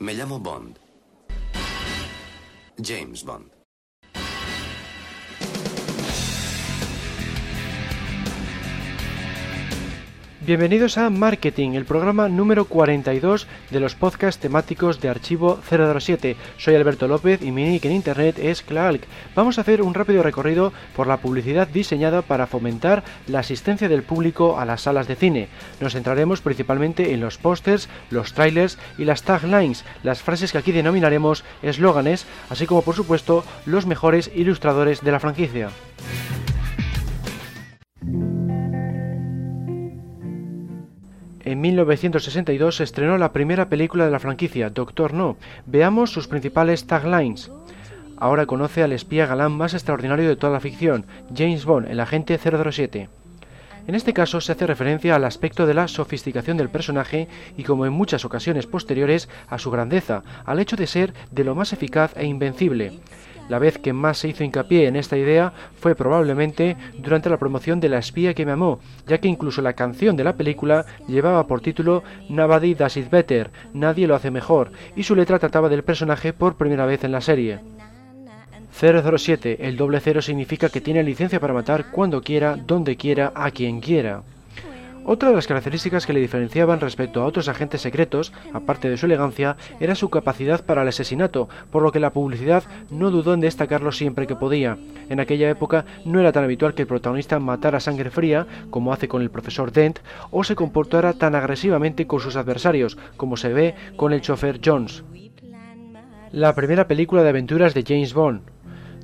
Me llamo Bond. James Bond. Bienvenidos a Marketing, el programa número 42 de los podcasts temáticos de Archivo 007. Soy Alberto López y mi nick en internet es Clark. Vamos a hacer un rápido recorrido por la publicidad diseñada para fomentar la asistencia del público a las salas de cine. Nos centraremos principalmente en los pósters, los trailers y las taglines, las frases que aquí denominaremos eslóganes, así como por supuesto los mejores ilustradores de la franquicia. En 1962 se estrenó la primera película de la franquicia, Doctor No. Veamos sus principales taglines. Ahora conoce al espía galán más extraordinario de toda la ficción, James Bond, el agente 007. En este caso se hace referencia al aspecto de la sofisticación del personaje y como en muchas ocasiones posteriores a su grandeza, al hecho de ser de lo más eficaz e invencible. La vez que más se hizo hincapié en esta idea fue probablemente durante la promoción de La espía que me amó, ya que incluso la canción de la película llevaba por título Nobody Does It Better, Nadie lo hace mejor, y su letra trataba del personaje por primera vez en la serie. 007, el doble cero significa que tiene licencia para matar cuando quiera, donde quiera, a quien quiera. Otra de las características que le diferenciaban respecto a otros agentes secretos, aparte de su elegancia, era su capacidad para el asesinato, por lo que la publicidad no dudó en destacarlo siempre que podía. En aquella época no era tan habitual que el protagonista matara sangre fría, como hace con el profesor Dent, o se comportara tan agresivamente con sus adversarios, como se ve con el chofer Jones. La primera película de aventuras de James Bond,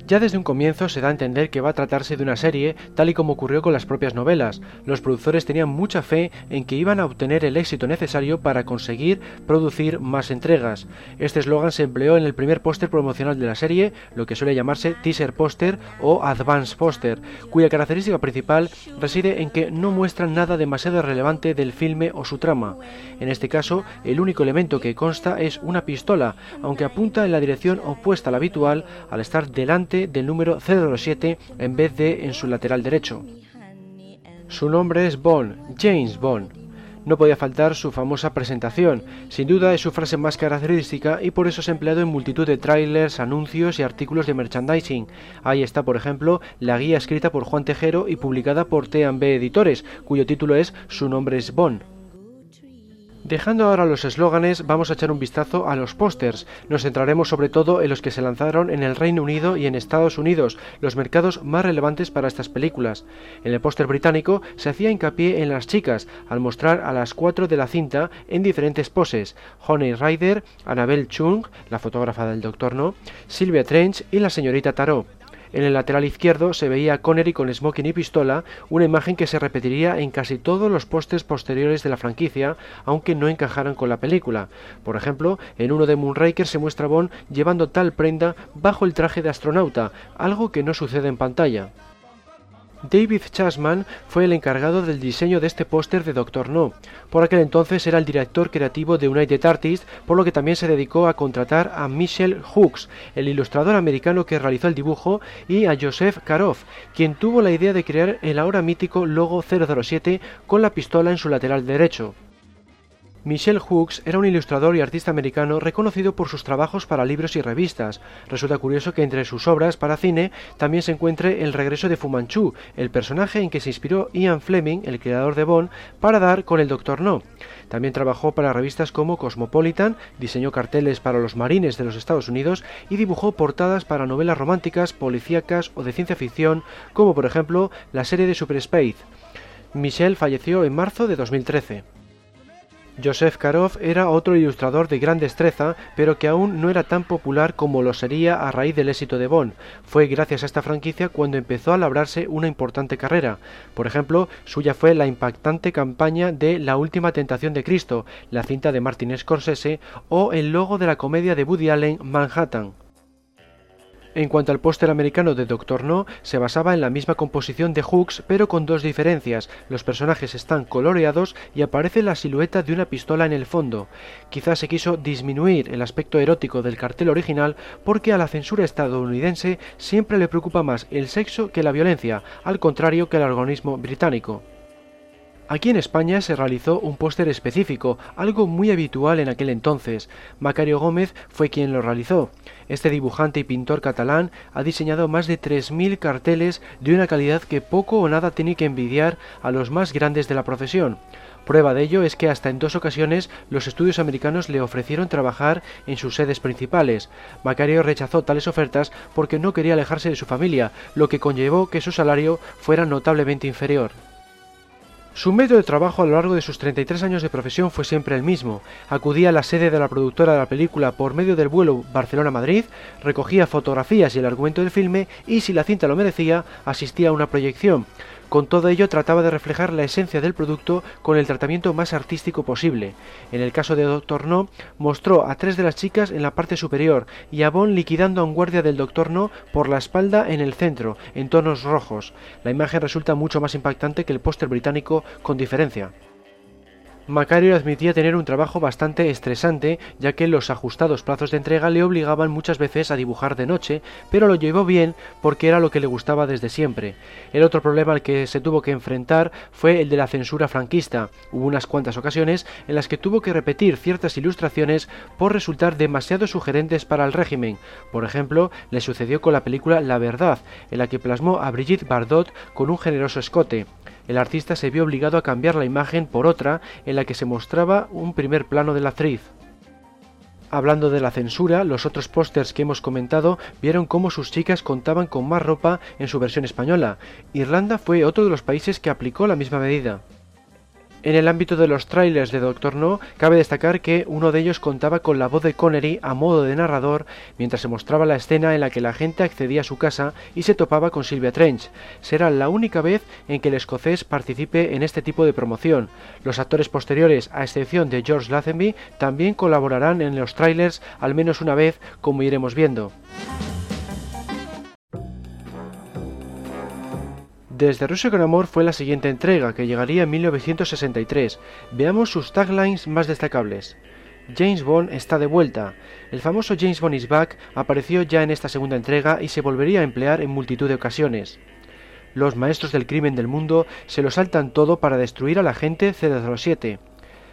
ya desde un comienzo se da a entender que va a tratarse de una serie, tal y como ocurrió con las propias novelas. Los productores tenían mucha fe en que iban a obtener el éxito necesario para conseguir producir más entregas. Este eslogan se empleó en el primer póster promocional de la serie, lo que suele llamarse teaser póster o advance póster, cuya característica principal reside en que no muestran nada demasiado relevante del filme o su trama. En este caso, el único elemento que consta es una pistola, aunque apunta en la dirección opuesta a la habitual al estar delante del número 007 en vez de en su lateral derecho. Su nombre es Bond, James Bond. No podía faltar su famosa presentación, sin duda es su frase más característica y por eso es empleado en multitud de trailers, anuncios y artículos de merchandising. Ahí está, por ejemplo, la guía escrita por Juan Tejero y publicada por T&B Editores, cuyo título es Su nombre es Bond. Dejando ahora los eslóganes, vamos a echar un vistazo a los pósters. Nos centraremos sobre todo en los que se lanzaron en el Reino Unido y en Estados Unidos, los mercados más relevantes para estas películas. En el póster británico se hacía hincapié en las chicas, al mostrar a las cuatro de la cinta en diferentes poses: Honey Ryder, Annabelle Chung, la fotógrafa del Doctor No, Sylvia Trench y la señorita Tarot. En el lateral izquierdo se veía a Connery con smoking y pistola, una imagen que se repetiría en casi todos los postes posteriores de la franquicia, aunque no encajaran con la película. Por ejemplo, en uno de Moonraker se muestra Bond llevando tal prenda bajo el traje de astronauta, algo que no sucede en pantalla. David Chasman fue el encargado del diseño de este póster de Doctor No. Por aquel entonces era el director creativo de United Artists, por lo que también se dedicó a contratar a Michel Hooks, el ilustrador americano que realizó el dibujo, y a Joseph Karoff, quien tuvo la idea de crear el ahora mítico logo 007 con la pistola en su lateral derecho. Michel Hooks era un ilustrador y artista americano reconocido por sus trabajos para libros y revistas. Resulta curioso que entre sus obras para cine también se encuentre El regreso de Fu Manchu, el personaje en que se inspiró Ian Fleming, el creador de Bond, para dar con el Doctor No. También trabajó para revistas como Cosmopolitan, diseñó carteles para los marines de los Estados Unidos y dibujó portadas para novelas románticas, policíacas o de ciencia ficción, como por ejemplo la serie de Super Space. Michel falleció en marzo de 2013. Joseph Karoff era otro ilustrador de gran destreza, pero que aún no era tan popular como lo sería a raíz del éxito de Bond. Fue gracias a esta franquicia cuando empezó a labrarse una importante carrera. Por ejemplo, suya fue la impactante campaña de La última tentación de Cristo, la cinta de Martin Scorsese o el logo de la comedia de Woody Allen Manhattan. En cuanto al póster americano de Doctor No, se basaba en la misma composición de Hooks, pero con dos diferencias. Los personajes están coloreados y aparece la silueta de una pistola en el fondo. Quizás se quiso disminuir el aspecto erótico del cartel original porque a la censura estadounidense siempre le preocupa más el sexo que la violencia, al contrario que al organismo británico. Aquí en España se realizó un póster específico, algo muy habitual en aquel entonces. Macario Gómez fue quien lo realizó. Este dibujante y pintor catalán ha diseñado más de 3.000 carteles de una calidad que poco o nada tiene que envidiar a los más grandes de la profesión. Prueba de ello es que hasta en dos ocasiones los estudios americanos le ofrecieron trabajar en sus sedes principales. Macario rechazó tales ofertas porque no quería alejarse de su familia, lo que conllevó que su salario fuera notablemente inferior. Su método de trabajo a lo largo de sus 33 años de profesión fue siempre el mismo. Acudía a la sede de la productora de la película por medio del vuelo Barcelona-Madrid, recogía fotografías y el argumento del filme y, si la cinta lo merecía, asistía a una proyección. Con todo ello trataba de reflejar la esencia del producto con el tratamiento más artístico posible. En el caso de Doctor No, mostró a tres de las chicas en la parte superior y a Bond liquidando a un guardia del Doctor No por la espalda en el centro, en tonos rojos. La imagen resulta mucho más impactante que el póster británico con diferencia. Macario admitía tener un trabajo bastante estresante, ya que los ajustados plazos de entrega le obligaban muchas veces a dibujar de noche, pero lo llevó bien porque era lo que le gustaba desde siempre. El otro problema al que se tuvo que enfrentar fue el de la censura franquista. Hubo unas cuantas ocasiones en las que tuvo que repetir ciertas ilustraciones por resultar demasiado sugerentes para el régimen. Por ejemplo, le sucedió con la película La Verdad, en la que plasmó a Brigitte Bardot con un generoso escote el artista se vio obligado a cambiar la imagen por otra en la que se mostraba un primer plano de la actriz. Hablando de la censura, los otros pósters que hemos comentado vieron cómo sus chicas contaban con más ropa en su versión española. Irlanda fue otro de los países que aplicó la misma medida. En el ámbito de los trailers de Doctor No, cabe destacar que uno de ellos contaba con la voz de Connery a modo de narrador mientras se mostraba la escena en la que la gente accedía a su casa y se topaba con Sylvia Trench. Será la única vez en que el escocés participe en este tipo de promoción. Los actores posteriores, a excepción de George Lazenby, también colaborarán en los trailers al menos una vez, como iremos viendo. Desde Rusia con Amor fue la siguiente entrega, que llegaría en 1963. Veamos sus taglines más destacables. James Bond está de vuelta. El famoso James Bond is back apareció ya en esta segunda entrega y se volvería a emplear en multitud de ocasiones. Los maestros del crimen del mundo se lo saltan todo para destruir a la gente 007.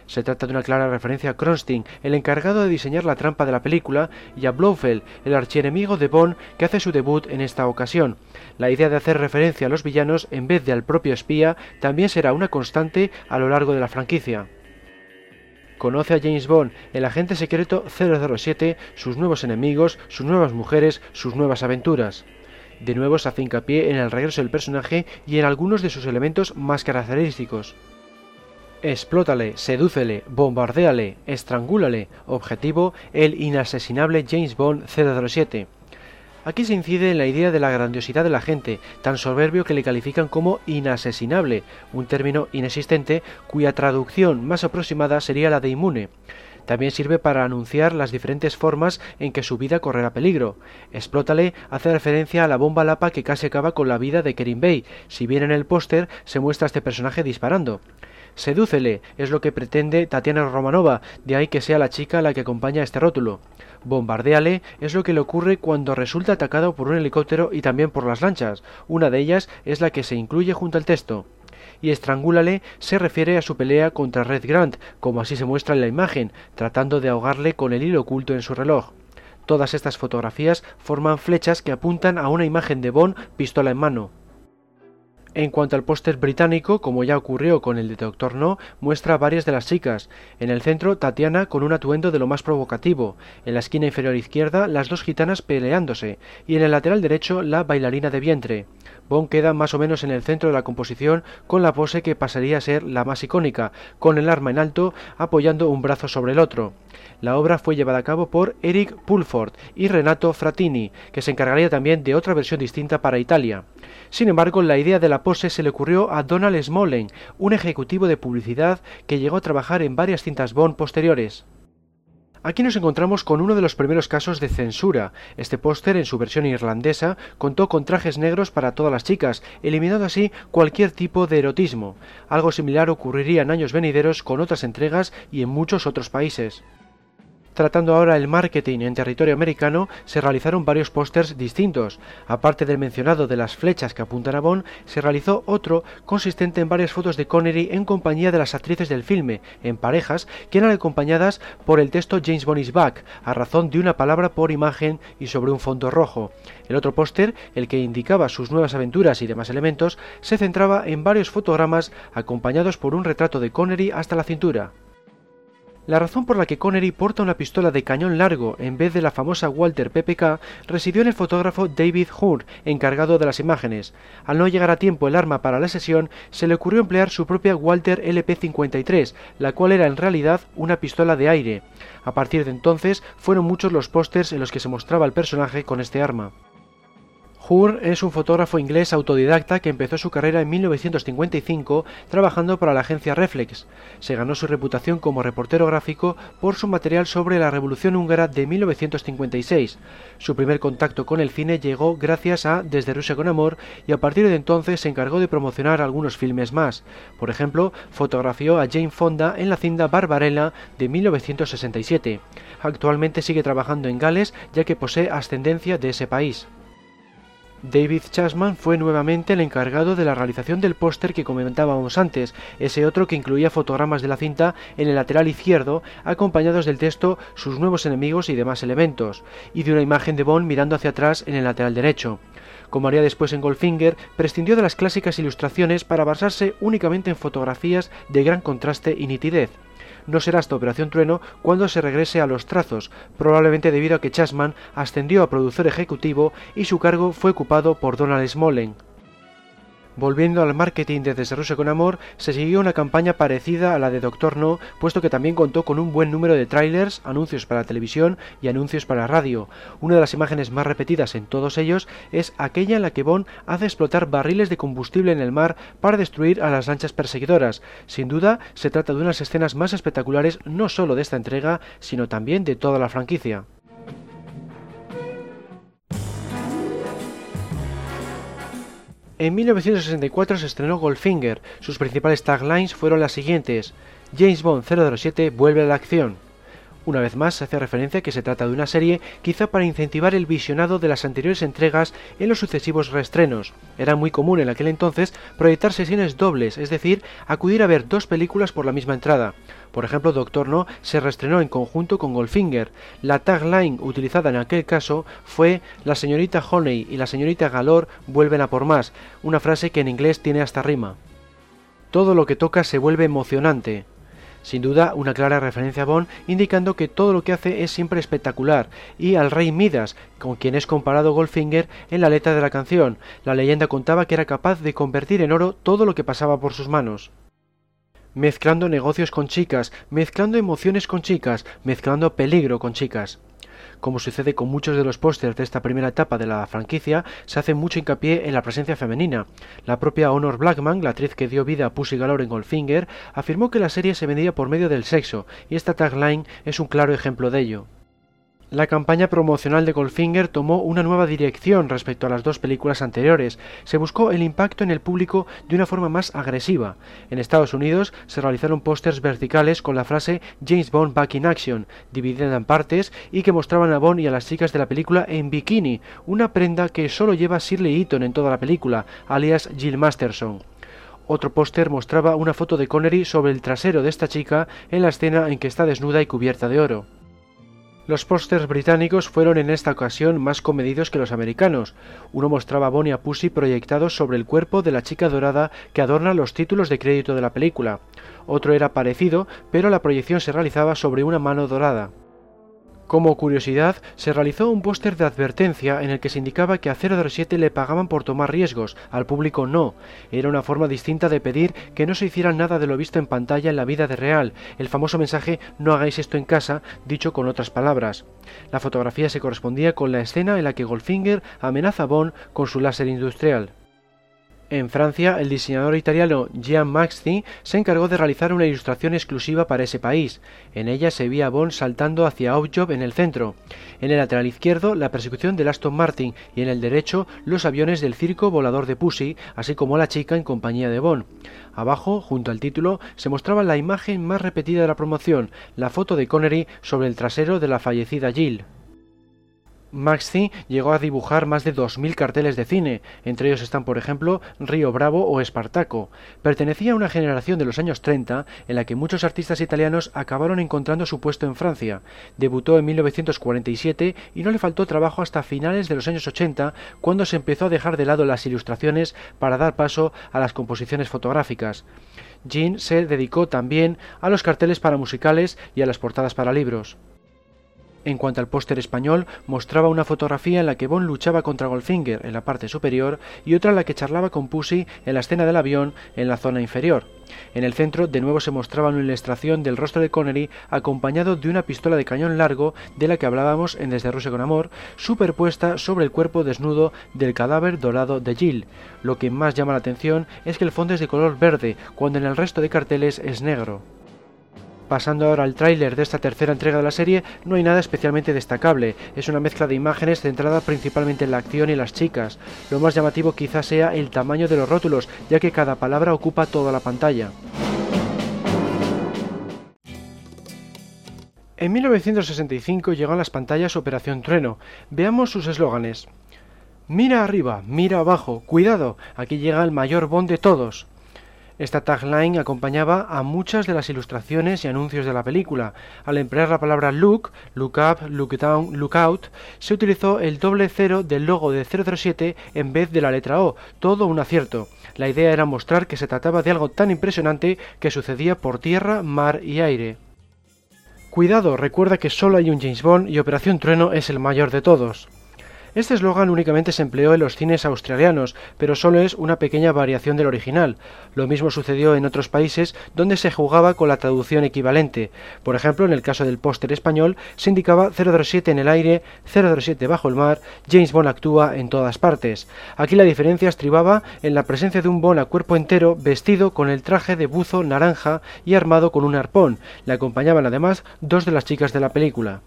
Se trata de una clara referencia a Kronstein, el encargado de diseñar la trampa de la película, y a Blofeld, el archienemigo de Bond que hace su debut en esta ocasión. La idea de hacer referencia a los villanos en vez de al propio espía también será una constante a lo largo de la franquicia. Conoce a James Bond, el agente secreto 007, sus nuevos enemigos, sus nuevas mujeres, sus nuevas aventuras. De nuevo se hace hincapié en el regreso del personaje y en algunos de sus elementos más característicos. Explótale, sedúcele, bombardéale, estrangúlale. Objetivo, el inasesinable James Bond 007. Aquí se incide en la idea de la grandiosidad de la gente, tan soberbio que le califican como inasesinable, un término inexistente cuya traducción más aproximada sería la de inmune. También sirve para anunciar las diferentes formas en que su vida correrá peligro. Explótale hace referencia a la bomba lapa que casi acaba con la vida de Kerim Bey, si bien en el póster se muestra a este personaje disparando. Sedúcele, es lo que pretende Tatiana Romanova, de ahí que sea la chica la que acompaña este rótulo. Bombardéale es lo que le ocurre cuando resulta atacado por un helicóptero y también por las lanchas. Una de ellas es la que se incluye junto al texto. Y estrangúlale se refiere a su pelea contra Red Grant, como así se muestra en la imagen, tratando de ahogarle con el hilo oculto en su reloj. Todas estas fotografías forman flechas que apuntan a una imagen de Bond pistola en mano. En cuanto al póster británico, como ya ocurrió con el de Doctor No, muestra varias de las chicas. En el centro, Tatiana con un atuendo de lo más provocativo. En la esquina inferior izquierda, las dos gitanas peleándose. Y en el lateral derecho, la bailarina de vientre. Bond queda más o menos en el centro de la composición con la pose que pasaría a ser la más icónica, con el arma en alto apoyando un brazo sobre el otro. La obra fue llevada a cabo por Eric Pulford y Renato Fratini, que se encargaría también de otra versión distinta para Italia. Sin embargo, la idea de la pose se le ocurrió a Donald Smollen, un ejecutivo de publicidad que llegó a trabajar en varias cintas Bond posteriores. Aquí nos encontramos con uno de los primeros casos de censura. Este póster, en su versión irlandesa, contó con trajes negros para todas las chicas, eliminando así cualquier tipo de erotismo. Algo similar ocurriría en años venideros con otras entregas y en muchos otros países. Tratando ahora el marketing en territorio americano, se realizaron varios pósters distintos. Aparte del mencionado de las flechas que apuntan a Bond, se realizó otro consistente en varias fotos de Connery en compañía de las actrices del filme, en parejas, que eran acompañadas por el texto James Bond is back, a razón de una palabra por imagen y sobre un fondo rojo. El otro póster, el que indicaba sus nuevas aventuras y demás elementos, se centraba en varios fotogramas acompañados por un retrato de Connery hasta la cintura. La razón por la que Connery porta una pistola de cañón largo en vez de la famosa Walter PPK residió en el fotógrafo David Hood, encargado de las imágenes. Al no llegar a tiempo el arma para la sesión, se le ocurrió emplear su propia Walter LP-53, la cual era en realidad una pistola de aire. A partir de entonces fueron muchos los pósters en los que se mostraba el personaje con este arma. Hur es un fotógrafo inglés autodidacta que empezó su carrera en 1955 trabajando para la agencia Reflex. Se ganó su reputación como reportero gráfico por su material sobre la Revolución húngara de 1956. Su primer contacto con el cine llegó gracias a Desde Rusia con Amor y a partir de entonces se encargó de promocionar algunos filmes más. Por ejemplo, fotografió a Jane Fonda en la cinta Barbarella de 1967. Actualmente sigue trabajando en Gales ya que posee ascendencia de ese país. David Chasman fue nuevamente el encargado de la realización del póster que comentábamos antes, ese otro que incluía fotogramas de la cinta en el lateral izquierdo, acompañados del texto sus nuevos enemigos y demás elementos, y de una imagen de Bond mirando hacia atrás en el lateral derecho. Como haría después en Goldfinger, prescindió de las clásicas ilustraciones para basarse únicamente en fotografías de gran contraste y nitidez no será hasta Operación Trueno cuando se regrese a los trazos, probablemente debido a que Chasman ascendió a productor ejecutivo y su cargo fue ocupado por Donald Smollen. Volviendo al marketing de Desde con Amor, se siguió una campaña parecida a la de Doctor No, puesto que también contó con un buen número de trailers, anuncios para televisión y anuncios para radio. Una de las imágenes más repetidas en todos ellos es aquella en la que Bond hace explotar barriles de combustible en el mar para destruir a las lanchas perseguidoras. Sin duda, se trata de unas escenas más espectaculares no solo de esta entrega, sino también de toda la franquicia. En 1964 se estrenó Goldfinger. Sus principales taglines fueron las siguientes: James Bond 007 vuelve a la acción. Una vez más se hace referencia que se trata de una serie quizá para incentivar el visionado de las anteriores entregas en los sucesivos reestrenos. Era muy común en aquel entonces proyectar sesiones dobles, es decir, acudir a ver dos películas por la misma entrada. Por ejemplo, Doctor No se reestrenó en conjunto con Goldfinger. La tagline utilizada en aquel caso fue La señorita Honey y la señorita Galore vuelven a por más, una frase que en inglés tiene hasta rima. Todo lo que toca se vuelve emocionante. Sin duda, una clara referencia a Bond, indicando que todo lo que hace es siempre espectacular, y al rey Midas, con quien es comparado Goldfinger en la letra de la canción. La leyenda contaba que era capaz de convertir en oro todo lo que pasaba por sus manos mezclando negocios con chicas, mezclando emociones con chicas, mezclando peligro con chicas. Como sucede con muchos de los pósters de esta primera etapa de la franquicia, se hace mucho hincapié en la presencia femenina. La propia Honor Blackman, la actriz que dio vida a Pussy Galore en Goldfinger, afirmó que la serie se vendía por medio del sexo, y esta tagline es un claro ejemplo de ello. La campaña promocional de Goldfinger tomó una nueva dirección respecto a las dos películas anteriores. Se buscó el impacto en el público de una forma más agresiva. En Estados Unidos se realizaron pósters verticales con la frase James Bond Back in Action, dividida en partes y que mostraban a Bond y a las chicas de la película en bikini, una prenda que solo lleva Shirley Eaton en toda la película, alias Jill Masterson. Otro póster mostraba una foto de Connery sobre el trasero de esta chica en la escena en que está desnuda y cubierta de oro. Los pósters británicos fueron en esta ocasión más comedidos que los americanos. Uno mostraba a Bonnie a Pussy proyectados sobre el cuerpo de la chica dorada que adorna los títulos de crédito de la película. Otro era parecido, pero la proyección se realizaba sobre una mano dorada. Como curiosidad, se realizó un póster de advertencia en el que se indicaba que a 007 le pagaban por tomar riesgos, al público no. Era una forma distinta de pedir que no se hiciera nada de lo visto en pantalla en la vida de real, el famoso mensaje no hagáis esto en casa, dicho con otras palabras. La fotografía se correspondía con la escena en la que Goldfinger amenaza a Bond con su láser industrial. En Francia, el diseñador italiano Jean Maxi se encargó de realizar una ilustración exclusiva para ese país. En ella se veía a Bond saltando hacia Outjob en el centro. En el lateral izquierdo, la persecución del Aston Martin y en el derecho, los aviones del circo volador de Pussy, así como la chica en compañía de Bond. Abajo, junto al título, se mostraba la imagen más repetida de la promoción, la foto de Connery sobre el trasero de la fallecida Jill. Maxi llegó a dibujar más de 2.000 carteles de cine, entre ellos están por ejemplo Río Bravo o Espartaco. Pertenecía a una generación de los años 30 en la que muchos artistas italianos acabaron encontrando su puesto en Francia. Debutó en 1947 y no le faltó trabajo hasta finales de los años 80 cuando se empezó a dejar de lado las ilustraciones para dar paso a las composiciones fotográficas. Jean se dedicó también a los carteles para musicales y a las portadas para libros. En cuanto al póster español, mostraba una fotografía en la que Bond luchaba contra Goldfinger en la parte superior y otra en la que charlaba con Pussy en la escena del avión en la zona inferior. En el centro de nuevo se mostraba una ilustración del rostro de Connery acompañado de una pistola de cañón largo de la que hablábamos en Desde Rusia con Amor, superpuesta sobre el cuerpo desnudo del cadáver dorado de Jill. Lo que más llama la atención es que el fondo es de color verde, cuando en el resto de carteles es negro. Pasando ahora al tráiler de esta tercera entrega de la serie, no hay nada especialmente destacable, es una mezcla de imágenes centrada principalmente en la acción y las chicas. Lo más llamativo quizás sea el tamaño de los rótulos, ya que cada palabra ocupa toda la pantalla. En 1965 llegó a las pantallas Operación Trueno. Veamos sus eslóganes. Mira arriba, mira abajo, cuidado, aquí llega el mayor Bond de todos. Esta tagline acompañaba a muchas de las ilustraciones y anuncios de la película. Al emplear la palabra look, look up, look down, look out, se utilizó el doble cero del logo de 007 en vez de la letra O, todo un acierto. La idea era mostrar que se trataba de algo tan impresionante que sucedía por tierra, mar y aire. Cuidado, recuerda que solo hay un James Bond y Operación Trueno es el mayor de todos. Este eslogan únicamente se empleó en los cines australianos, pero solo es una pequeña variación del original. Lo mismo sucedió en otros países donde se jugaba con la traducción equivalente. Por ejemplo, en el caso del póster español se indicaba 007 en el aire, 007 bajo el mar, James Bond actúa en todas partes. Aquí la diferencia estribaba en la presencia de un Bond a cuerpo entero vestido con el traje de buzo naranja y armado con un arpón. Le acompañaban además dos de las chicas de la película.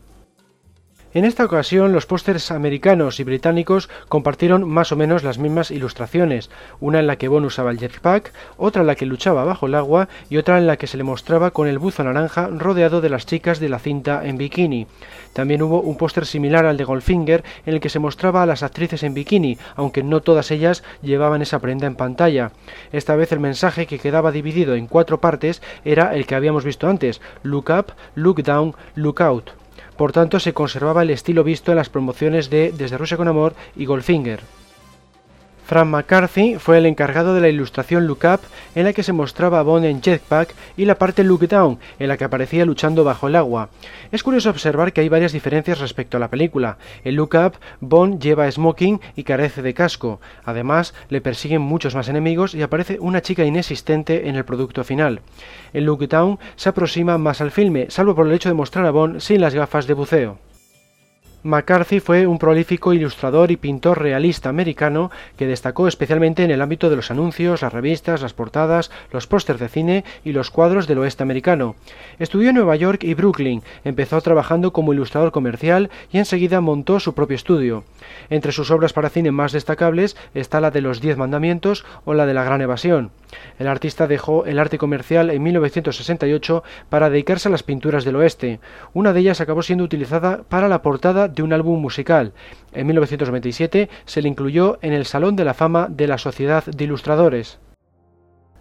En esta ocasión los pósters americanos y británicos compartieron más o menos las mismas ilustraciones, una en la que Bond usaba el jetpack, otra en la que luchaba bajo el agua y otra en la que se le mostraba con el buzo naranja rodeado de las chicas de la cinta en bikini. También hubo un póster similar al de Goldfinger en el que se mostraba a las actrices en bikini, aunque no todas ellas llevaban esa prenda en pantalla. Esta vez el mensaje que quedaba dividido en cuatro partes era el que habíamos visto antes, look up, look down, look out. Por tanto, se conservaba el estilo visto en las promociones de Desde Rusia con Amor y Goldfinger. Frank McCarthy fue el encargado de la ilustración Look Up, en la que se mostraba a Bond en jetpack, y la parte Look Down, en la que aparecía luchando bajo el agua. Es curioso observar que hay varias diferencias respecto a la película. En Look Up, Bond lleva smoking y carece de casco. Además, le persiguen muchos más enemigos y aparece una chica inexistente en el producto final. En Look Down se aproxima más al filme, salvo por el hecho de mostrar a Bond sin las gafas de buceo. McCarthy fue un prolífico ilustrador y pintor realista americano que destacó especialmente en el ámbito de los anuncios, las revistas, las portadas, los pósters de cine y los cuadros del oeste americano. Estudió en Nueva York y Brooklyn, empezó trabajando como ilustrador comercial y enseguida montó su propio estudio. Entre sus obras para cine más destacables está la de Los Diez Mandamientos o la de La Gran Evasión. El artista dejó el arte comercial en 1968 para dedicarse a las pinturas del oeste. Una de ellas acabó siendo utilizada para la portada de un álbum musical. En 1927 se le incluyó en el Salón de la Fama de la Sociedad de Ilustradores.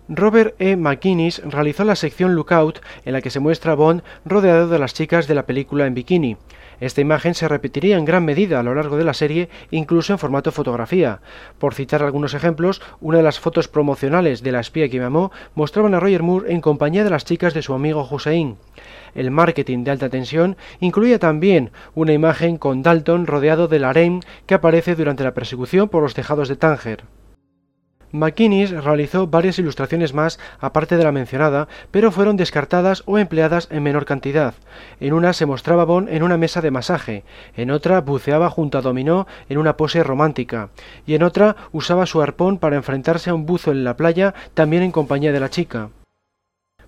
Robert E. McGuinness realizó la sección Lookout en la que se muestra a Bond rodeado de las chicas de la película en bikini. Esta imagen se repetiría en gran medida a lo largo de la serie, incluso en formato fotografía. Por citar algunos ejemplos, una de las fotos promocionales de La espía que me amó mostraban a Roger Moore en compañía de las chicas de su amigo Hussein. El marketing de alta tensión incluía también una imagen con Dalton rodeado del harem que aparece durante la persecución por los tejados de Tánger. McInnes realizó varias ilustraciones más aparte de la mencionada, pero fueron descartadas o empleadas en menor cantidad. En una se mostraba Bond en una mesa de masaje, en otra buceaba junto a Dominó en una pose romántica, y en otra usaba su arpón para enfrentarse a un buzo en la playa también en compañía de la chica.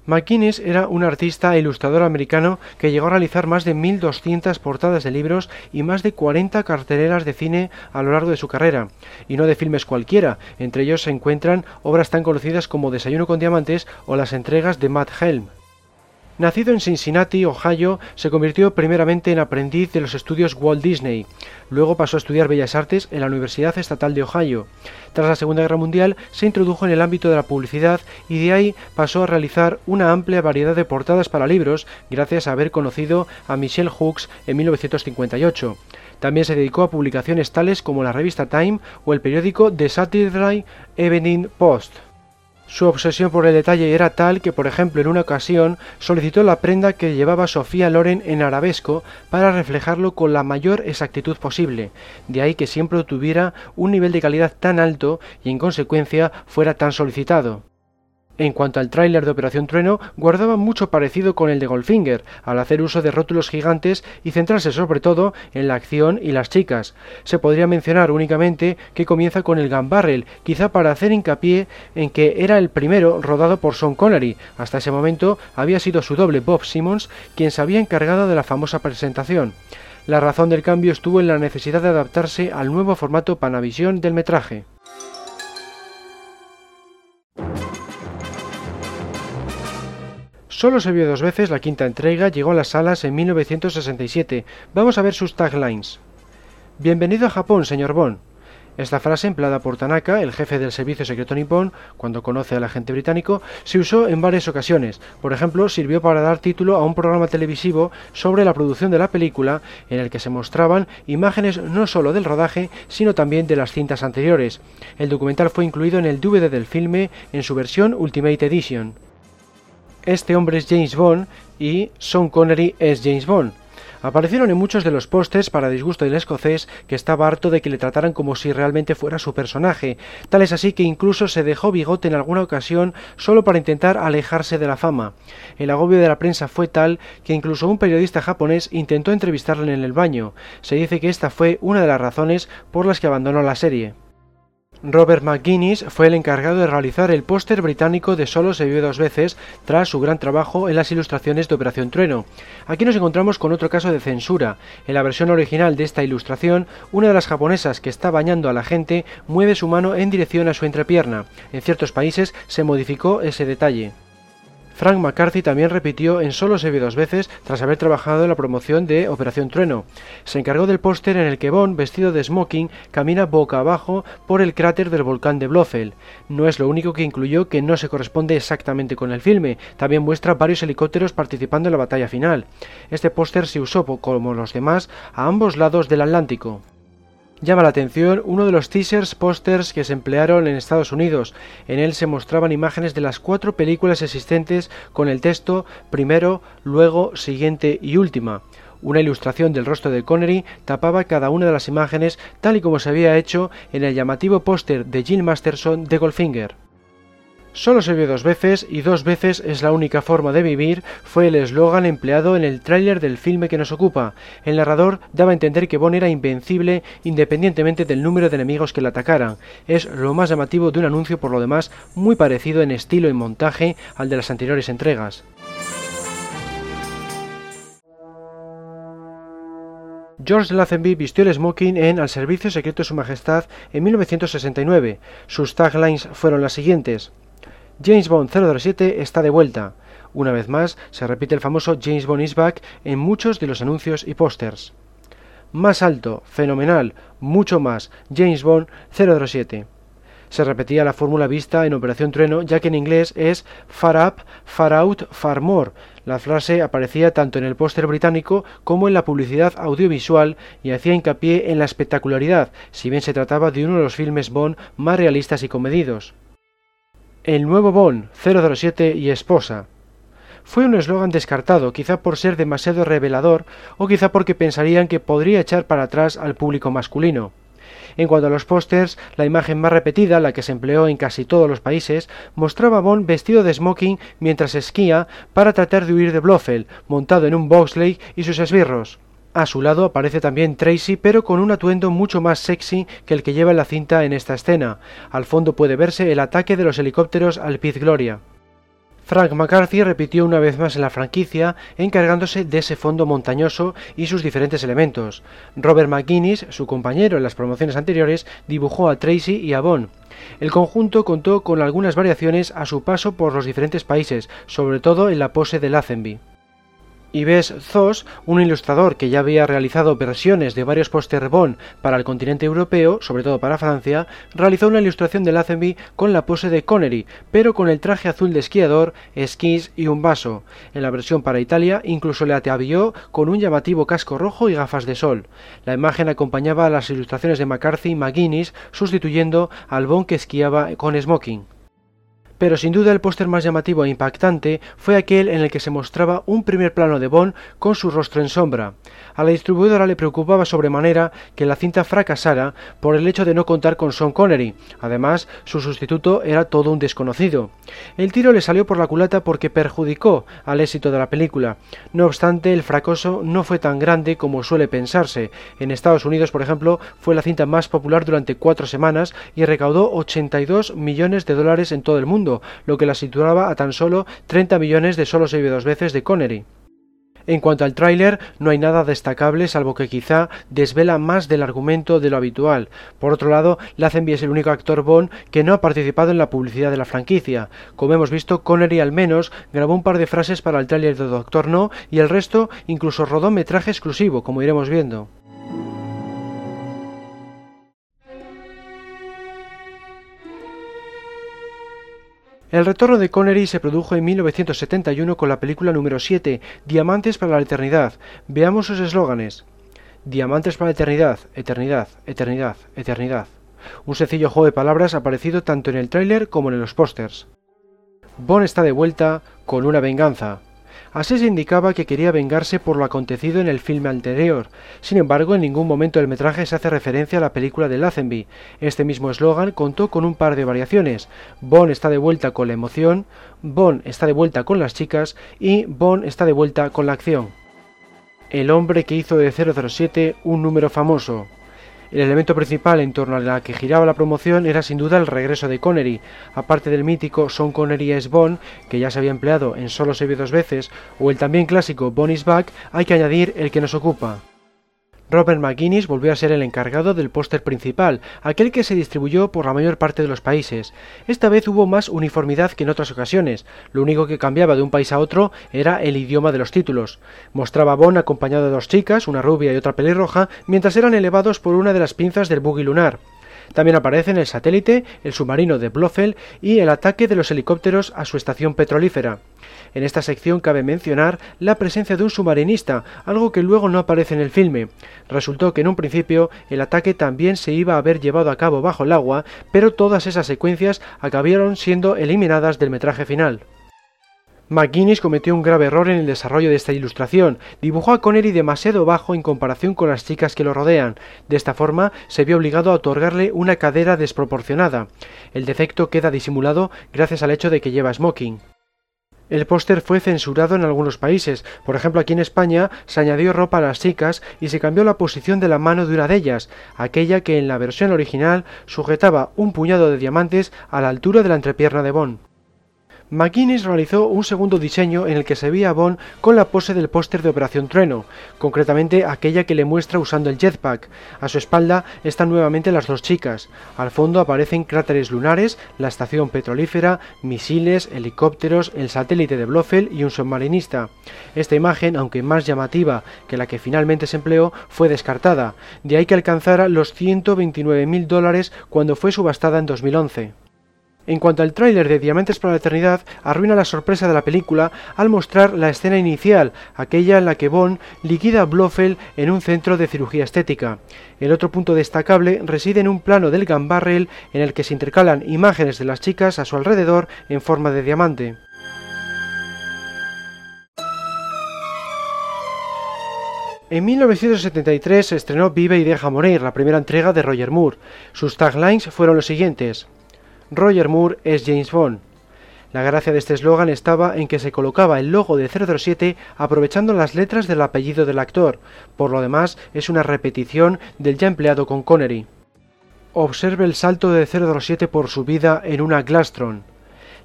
McInnes era un artista e ilustrador americano que llegó a realizar más de 1.200 portadas de libros y más de 40 carteleras de cine a lo largo de su carrera, y no de filmes cualquiera, entre ellos se encuentran obras tan conocidas como Desayuno con Diamantes o las entregas de Matt Helm. Nacido en Cincinnati, Ohio, se convirtió primeramente en aprendiz de los estudios Walt Disney. Luego pasó a estudiar Bellas Artes en la Universidad Estatal de Ohio. Tras la Segunda Guerra Mundial se introdujo en el ámbito de la publicidad y de ahí pasó a realizar una amplia variedad de portadas para libros gracias a haber conocido a Michelle Hooks en 1958. También se dedicó a publicaciones tales como la revista Time o el periódico The Saturday Evening Post. Su obsesión por el detalle era tal que, por ejemplo, en una ocasión solicitó la prenda que llevaba Sofía Loren en arabesco para reflejarlo con la mayor exactitud posible, de ahí que siempre tuviera un nivel de calidad tan alto y en consecuencia fuera tan solicitado. En cuanto al tráiler de Operación Trueno, guardaba mucho parecido con el de Goldfinger, al hacer uso de rótulos gigantes y centrarse sobre todo en la acción y las chicas. Se podría mencionar únicamente que comienza con el Gun Barrel, quizá para hacer hincapié en que era el primero rodado por Sean Connery. Hasta ese momento había sido su doble Bob Simmons quien se había encargado de la famosa presentación. La razón del cambio estuvo en la necesidad de adaptarse al nuevo formato Panavision del metraje. Solo se vio dos veces, la quinta entrega llegó a las salas en 1967. Vamos a ver sus taglines. Bienvenido a Japón, señor Bond. Esta frase, empleada por Tanaka, el jefe del servicio secreto nipón, cuando conoce al agente británico, se usó en varias ocasiones. Por ejemplo, sirvió para dar título a un programa televisivo sobre la producción de la película, en el que se mostraban imágenes no solo del rodaje, sino también de las cintas anteriores. El documental fue incluido en el DVD del filme en su versión Ultimate Edition. Este hombre es James Bond y Sean Connery es James Bond. Aparecieron en muchos de los postes para disgusto del escocés que estaba harto de que le trataran como si realmente fuera su personaje. Tal es así que incluso se dejó bigote en alguna ocasión solo para intentar alejarse de la fama. El agobio de la prensa fue tal que incluso un periodista japonés intentó entrevistarle en el baño. Se dice que esta fue una de las razones por las que abandonó la serie. Robert McGuinness fue el encargado de realizar el póster británico de Solo se vio dos veces tras su gran trabajo en las ilustraciones de Operación Trueno. Aquí nos encontramos con otro caso de censura. En la versión original de esta ilustración, una de las japonesas que está bañando a la gente mueve su mano en dirección a su entrepierna. En ciertos países se modificó ese detalle. Frank McCarthy también repitió en Solo se vio dos veces tras haber trabajado en la promoción de Operación Trueno. Se encargó del póster en el que Bond, vestido de smoking, camina boca abajo por el cráter del volcán de Blofeld. No es lo único que incluyó que no se corresponde exactamente con el filme, también muestra varios helicópteros participando en la batalla final. Este póster se usó, como los demás, a ambos lados del Atlántico. Llama la atención uno de los teasers pósters que se emplearon en Estados Unidos. En él se mostraban imágenes de las cuatro películas existentes con el texto primero, luego, siguiente y última. Una ilustración del rostro de Connery tapaba cada una de las imágenes tal y como se había hecho en el llamativo póster de Jill Masterson de Goldfinger. Solo se vio dos veces y dos veces es la única forma de vivir fue el eslogan empleado en el tráiler del filme que nos ocupa. El narrador daba a entender que Bond era invencible independientemente del número de enemigos que le atacaran. Es lo más llamativo de un anuncio por lo demás muy parecido en estilo y montaje al de las anteriores entregas. George Lazenby vistió el smoking en Al servicio secreto de su majestad en 1969. Sus taglines fueron las siguientes. James Bond 007 está de vuelta. Una vez más, se repite el famoso James Bond is back en muchos de los anuncios y pósters. Más alto, fenomenal, mucho más, James Bond 007. Se repetía la fórmula vista en Operación Trueno, ya que en inglés es far up, far out, far more. La frase aparecía tanto en el póster británico como en la publicidad audiovisual y hacía hincapié en la espectacularidad, si bien se trataba de uno de los filmes Bond más realistas y comedidos. El nuevo Bond, 007 y esposa. Fue un eslogan descartado, quizá por ser demasiado revelador o quizá porque pensarían que podría echar para atrás al público masculino. En cuanto a los pósters, la imagen más repetida, la que se empleó en casi todos los países, mostraba a Bond vestido de smoking mientras esquía para tratar de huir de Blofeld, montado en un bobsleigh y sus esbirros. A su lado aparece también Tracy, pero con un atuendo mucho más sexy que el que lleva en la cinta en esta escena. Al fondo puede verse el ataque de los helicópteros al Piz Gloria. Frank McCarthy repitió una vez más en la franquicia, encargándose de ese fondo montañoso y sus diferentes elementos. Robert McGuinness, su compañero en las promociones anteriores, dibujó a Tracy y a Bond. El conjunto contó con algunas variaciones a su paso por los diferentes países, sobre todo en la pose de Lazenby. Yves Zos, un ilustrador que ya había realizado versiones de varios póster Bond para el continente europeo, sobre todo para Francia, realizó una ilustración de Lazenby con la pose de Connery, pero con el traje azul de esquiador, esquís y un vaso. En la versión para Italia incluso le atavió con un llamativo casco rojo y gafas de sol. La imagen acompañaba a las ilustraciones de McCarthy y McGuinness, sustituyendo al Bond que esquiaba con smoking pero sin duda el póster más llamativo e impactante fue aquel en el que se mostraba un primer plano de Bond con su rostro en sombra. A la distribuidora le preocupaba sobremanera que la cinta fracasara por el hecho de no contar con Sean Connery. Además, su sustituto era todo un desconocido. El tiro le salió por la culata porque perjudicó al éxito de la película. No obstante, el fracaso no fue tan grande como suele pensarse. En Estados Unidos, por ejemplo, fue la cinta más popular durante cuatro semanas y recaudó 82 millones de dólares en todo el mundo lo que la situaba a tan solo 30 millones de solo se dos veces de Connery. En cuanto al tráiler, no hay nada destacable salvo que quizá desvela más del argumento de lo habitual. Por otro lado, Lazenby es el único actor Bond que no ha participado en la publicidad de la franquicia. Como hemos visto, Connery al menos grabó un par de frases para el tráiler de Doctor No y el resto incluso rodó metraje exclusivo, como iremos viendo. El retorno de Connery se produjo en 1971 con la película número 7, Diamantes para la Eternidad. Veamos sus eslóganes. Diamantes para la Eternidad, Eternidad, Eternidad, Eternidad. Un sencillo juego de palabras aparecido tanto en el tráiler como en los pósters. Bond está de vuelta con una venganza. Así se indicaba que quería vengarse por lo acontecido en el filme anterior. Sin embargo, en ningún momento del metraje se hace referencia a la película de Lazenby. Este mismo eslogan contó con un par de variaciones. Bond está de vuelta con la emoción, Bond está de vuelta con las chicas y Bond está de vuelta con la acción. El hombre que hizo de 007 un número famoso. El elemento principal en torno a la que giraba la promoción era sin duda el regreso de Connery, aparte del mítico Son Connery es Bond, que ya se había empleado en Solo se dos veces, o el también clásico Bond is Back, hay que añadir el que nos ocupa. Robert McGuinness volvió a ser el encargado del póster principal, aquel que se distribuyó por la mayor parte de los países. Esta vez hubo más uniformidad que en otras ocasiones, lo único que cambiaba de un país a otro era el idioma de los títulos. Mostraba a Bond acompañado de dos chicas, una rubia y otra pelirroja, mientras eran elevados por una de las pinzas del buggy lunar. También aparecen el satélite, el submarino de Blofeld y el ataque de los helicópteros a su estación petrolífera. En esta sección cabe mencionar la presencia de un submarinista, algo que luego no aparece en el filme. Resultó que en un principio el ataque también se iba a haber llevado a cabo bajo el agua, pero todas esas secuencias acabaron siendo eliminadas del metraje final. McGuinness cometió un grave error en el desarrollo de esta ilustración. Dibujó a Connery demasiado bajo en comparación con las chicas que lo rodean. De esta forma, se vio obligado a otorgarle una cadera desproporcionada. El defecto queda disimulado gracias al hecho de que lleva smoking. El póster fue censurado en algunos países, por ejemplo aquí en España se añadió ropa a las chicas y se cambió la posición de la mano de una de ellas, aquella que en la versión original sujetaba un puñado de diamantes a la altura de la entrepierna de Bond. McGuinness realizó un segundo diseño en el que se veía a Bond con la pose del póster de Operación Trueno, concretamente aquella que le muestra usando el jetpack. A su espalda están nuevamente las dos chicas. Al fondo aparecen cráteres lunares, la estación petrolífera, misiles, helicópteros, el satélite de Blofeld y un submarinista. Esta imagen, aunque más llamativa que la que finalmente se empleó, fue descartada, de ahí que alcanzara los 129.000 dólares cuando fue subastada en 2011. En cuanto al tráiler de Diamantes para la Eternidad, arruina la sorpresa de la película al mostrar la escena inicial, aquella en la que Bond liquida a Blofeld en un centro de cirugía estética. El otro punto destacable reside en un plano del gambarrel en el que se intercalan imágenes de las chicas a su alrededor en forma de diamante. En 1973 se estrenó Vive y deja morir, la primera entrega de Roger Moore. Sus taglines fueron los siguientes. Roger Moore es James Bond. La gracia de este eslogan estaba en que se colocaba el logo de 007 aprovechando las letras del apellido del actor. Por lo demás, es una repetición del ya empleado con Connery. Observe el salto de 007 por su vida en una Glastron.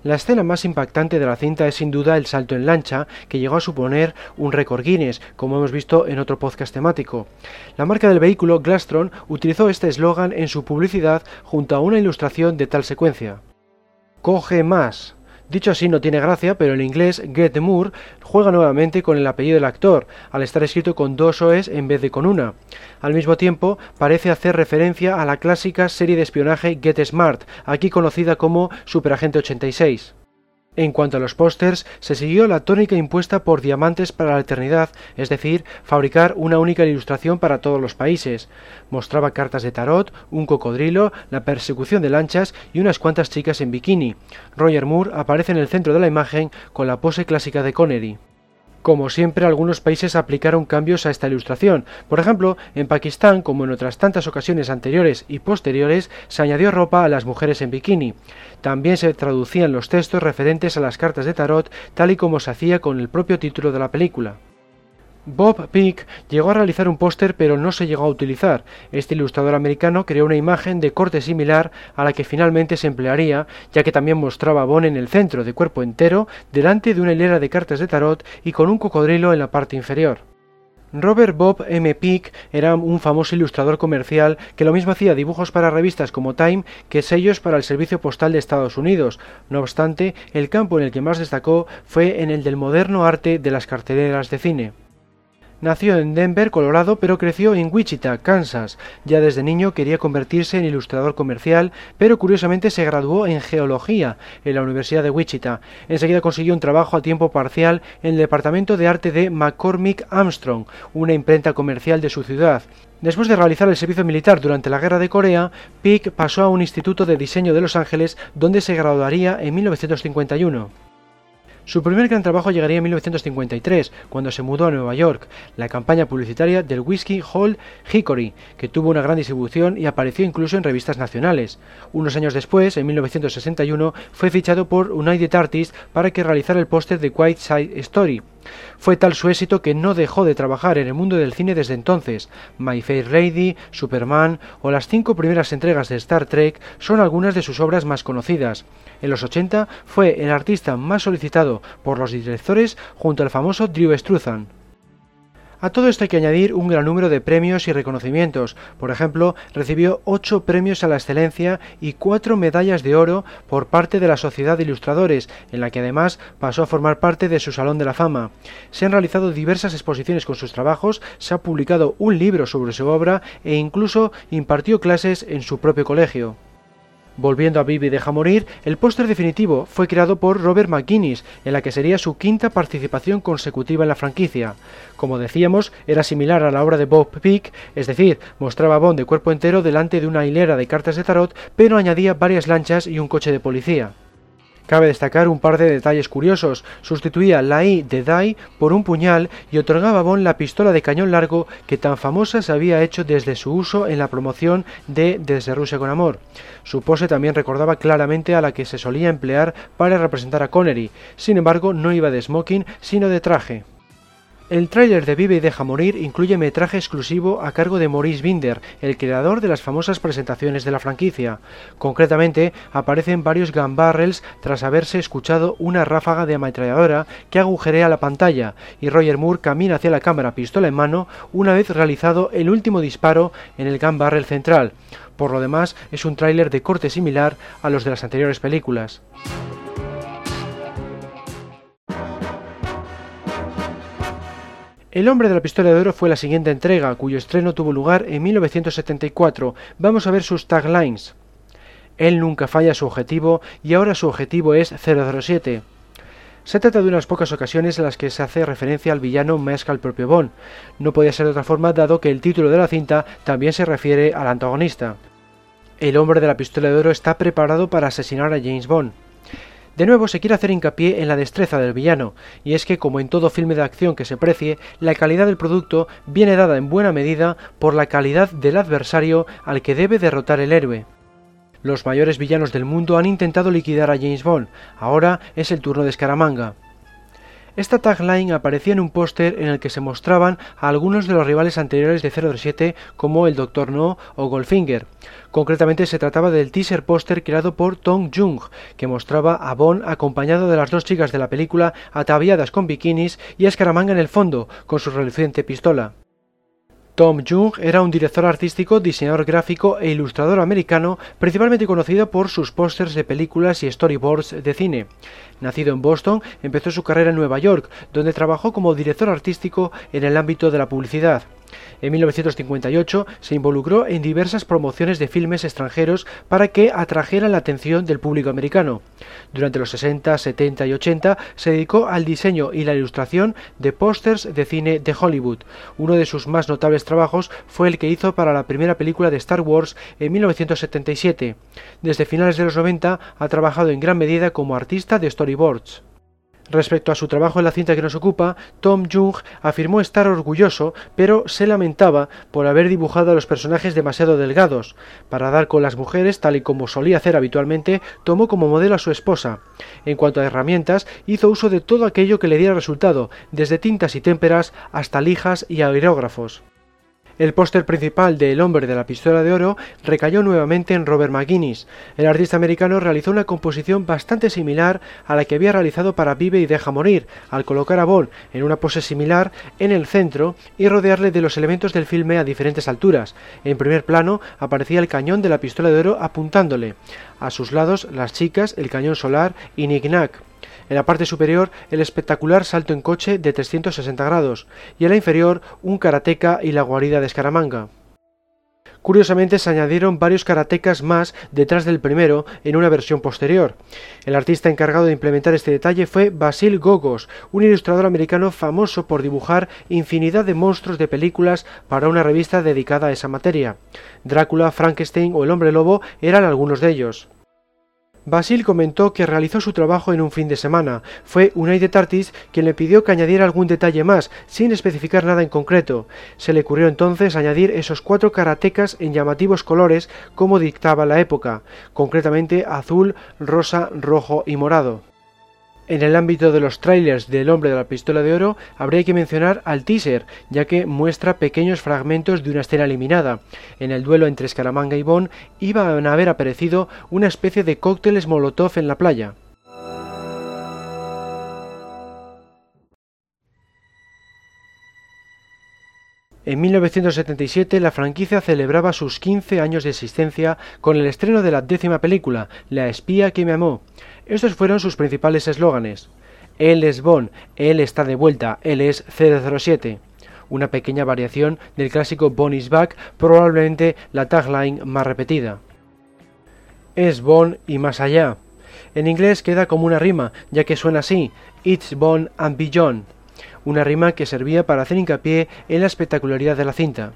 La escena más impactante de la cinta es sin duda el salto en lancha, que llegó a suponer un récord Guinness, como hemos visto en otro podcast temático. La marca del vehículo, Glastron, utilizó este eslogan en su publicidad junto a una ilustración de tal secuencia. Coge más. Dicho así no tiene gracia, pero en inglés Get Moore juega nuevamente con el apellido del actor, al estar escrito con dos OEs en vez de con una. Al mismo tiempo, parece hacer referencia a la clásica serie de espionaje Get Smart, aquí conocida como Superagente 86. En cuanto a los pósters, se siguió la tónica impuesta por Diamantes para la Eternidad, es decir, fabricar una única ilustración para todos los países. Mostraba cartas de tarot, un cocodrilo, la persecución de lanchas y unas cuantas chicas en bikini. Roger Moore aparece en el centro de la imagen con la pose clásica de Connery. Como siempre, algunos países aplicaron cambios a esta ilustración. Por ejemplo, en Pakistán, como en otras tantas ocasiones anteriores y posteriores, se añadió ropa a las mujeres en bikini. También se traducían los textos referentes a las cartas de tarot, tal y como se hacía con el propio título de la película. Bob Peak llegó a realizar un póster pero no se llegó a utilizar. Este ilustrador americano creó una imagen de corte similar a la que finalmente se emplearía, ya que también mostraba a Bond en el centro de cuerpo entero, delante de una hilera de cartas de tarot y con un cocodrilo en la parte inferior. Robert Bob M. Peak era un famoso ilustrador comercial que lo mismo hacía dibujos para revistas como Time que sellos para el Servicio Postal de Estados Unidos. No obstante, el campo en el que más destacó fue en el del moderno arte de las carteleras de cine. Nació en Denver, Colorado, pero creció en Wichita, Kansas. Ya desde niño quería convertirse en ilustrador comercial, pero curiosamente se graduó en geología en la Universidad de Wichita. Enseguida consiguió un trabajo a tiempo parcial en el departamento de arte de McCormick Armstrong, una imprenta comercial de su ciudad. Después de realizar el servicio militar durante la Guerra de Corea, Peak pasó a un instituto de diseño de Los Ángeles, donde se graduaría en 1951. Su primer gran trabajo llegaría en 1953, cuando se mudó a Nueva York, la campaña publicitaria del Whiskey Hall Hickory, que tuvo una gran distribución y apareció incluso en revistas nacionales. Unos años después, en 1961, fue fichado por United Artists para que realizara el póster de White Side Story, fue tal su éxito que no dejó de trabajar en el mundo del cine desde entonces. My Fair Lady, Superman o las cinco primeras entregas de Star Trek son algunas de sus obras más conocidas. En los 80 fue el artista más solicitado por los directores junto al famoso Drew Struzan. A todo esto hay que añadir un gran número de premios y reconocimientos. Por ejemplo, recibió ocho premios a la excelencia y cuatro medallas de oro por parte de la Sociedad de Ilustradores, en la que además pasó a formar parte de su Salón de la Fama. Se han realizado diversas exposiciones con sus trabajos, se ha publicado un libro sobre su obra e incluso impartió clases en su propio colegio. Volviendo a Bibi deja morir, el póster definitivo fue creado por Robert McGuinness, en la que sería su quinta participación consecutiva en la franquicia. Como decíamos, era similar a la obra de Bob Peak, es decir, mostraba a Bond de cuerpo entero delante de una hilera de cartas de tarot, pero añadía varias lanchas y un coche de policía. Cabe destacar un par de detalles curiosos. Sustituía la I de Die por un puñal y otorgaba a Bond la pistola de cañón largo que tan famosa se había hecho desde su uso en la promoción de Desde Rusia con Amor. Su pose también recordaba claramente a la que se solía emplear para representar a Connery. Sin embargo, no iba de smoking, sino de traje. El tráiler de Vive y Deja Morir incluye metraje exclusivo a cargo de Maurice Binder, el creador de las famosas presentaciones de la franquicia. Concretamente, aparecen varios gun barrels tras haberse escuchado una ráfaga de ametralladora que agujerea la pantalla, y Roger Moore camina hacia la cámara pistola en mano una vez realizado el último disparo en el gun barrel central. Por lo demás, es un tráiler de corte similar a los de las anteriores películas. El hombre de la pistola de oro fue la siguiente entrega, cuyo estreno tuvo lugar en 1974. Vamos a ver sus taglines. Él nunca falla su objetivo y ahora su objetivo es 007. Se trata de unas pocas ocasiones en las que se hace referencia al villano más que al propio Bond. No podía ser de otra forma dado que el título de la cinta también se refiere al antagonista. El hombre de la pistola de oro está preparado para asesinar a James Bond. De nuevo se quiere hacer hincapié en la destreza del villano, y es que como en todo filme de acción que se precie, la calidad del producto viene dada en buena medida por la calidad del adversario al que debe derrotar el héroe. Los mayores villanos del mundo han intentado liquidar a James Bond, ahora es el turno de Scaramanga. Esta tagline aparecía en un póster en el que se mostraban a algunos de los rivales anteriores de 007 como el Dr. No o Goldfinger. Concretamente se trataba del teaser póster creado por Tom Jung, que mostraba a Bond acompañado de las dos chicas de la película ataviadas con bikinis y a Scaramanga en el fondo, con su reluciente pistola. Tom Jung era un director artístico, diseñador gráfico e ilustrador americano, principalmente conocido por sus pósters de películas y storyboards de cine. Nacido en Boston, empezó su carrera en Nueva York, donde trabajó como director artístico en el ámbito de la publicidad. En 1958 se involucró en diversas promociones de filmes extranjeros para que atrajeran la atención del público americano. Durante los 60, 70 y 80 se dedicó al diseño y la ilustración de pósters de cine de Hollywood. Uno de sus más notables trabajos fue el que hizo para la primera película de Star Wars en 1977. Desde finales de los 90 ha trabajado en gran medida como artista de Respecto a su trabajo en la cinta que nos ocupa, Tom Jung afirmó estar orgulloso, pero se lamentaba por haber dibujado a los personajes demasiado delgados. Para dar con las mujeres, tal y como solía hacer habitualmente, tomó como modelo a su esposa. En cuanto a herramientas, hizo uso de todo aquello que le diera resultado, desde tintas y témperas hasta lijas y aerógrafos. El póster principal de El hombre de la pistola de oro recayó nuevamente en Robert McGuinness. El artista americano realizó una composición bastante similar a la que había realizado para Vive y deja morir, al colocar a Bond en una pose similar en el centro y rodearle de los elementos del filme a diferentes alturas. En primer plano aparecía el cañón de la pistola de oro apuntándole. A sus lados las chicas, el cañón solar y Nick Nack. En la parte superior el espectacular salto en coche de 360 grados y en la inferior un karateca y la guarida de Escaramanga. Curiosamente se añadieron varios karatecas más detrás del primero en una versión posterior. El artista encargado de implementar este detalle fue Basil Gogos, un ilustrador americano famoso por dibujar infinidad de monstruos de películas para una revista dedicada a esa materia. Drácula, Frankenstein o el hombre lobo eran algunos de ellos. Basil comentó que realizó su trabajo en un fin de semana. Fue Unai de Tartis quien le pidió que añadiera algún detalle más, sin especificar nada en concreto. Se le ocurrió entonces añadir esos cuatro karatecas en llamativos colores como dictaba la época, concretamente azul, rosa, rojo y morado. En el ámbito de los trailers del hombre de la pistola de oro habría que mencionar al teaser, ya que muestra pequeños fragmentos de una escena eliminada. En el duelo entre Scaramanga y Bond iban a haber aparecido una especie de cócteles molotov en la playa. En 1977 la franquicia celebraba sus 15 años de existencia con el estreno de la décima película, La espía que me amó. Estos fueron sus principales eslóganes. Él es Bond, él está de vuelta, él es 007. Una pequeña variación del clásico Bond is back, probablemente la tagline más repetida. Es Bond y más allá. En inglés queda como una rima, ya que suena así, It's Bond and Beyond una rima que servía para hacer hincapié en la espectacularidad de la cinta.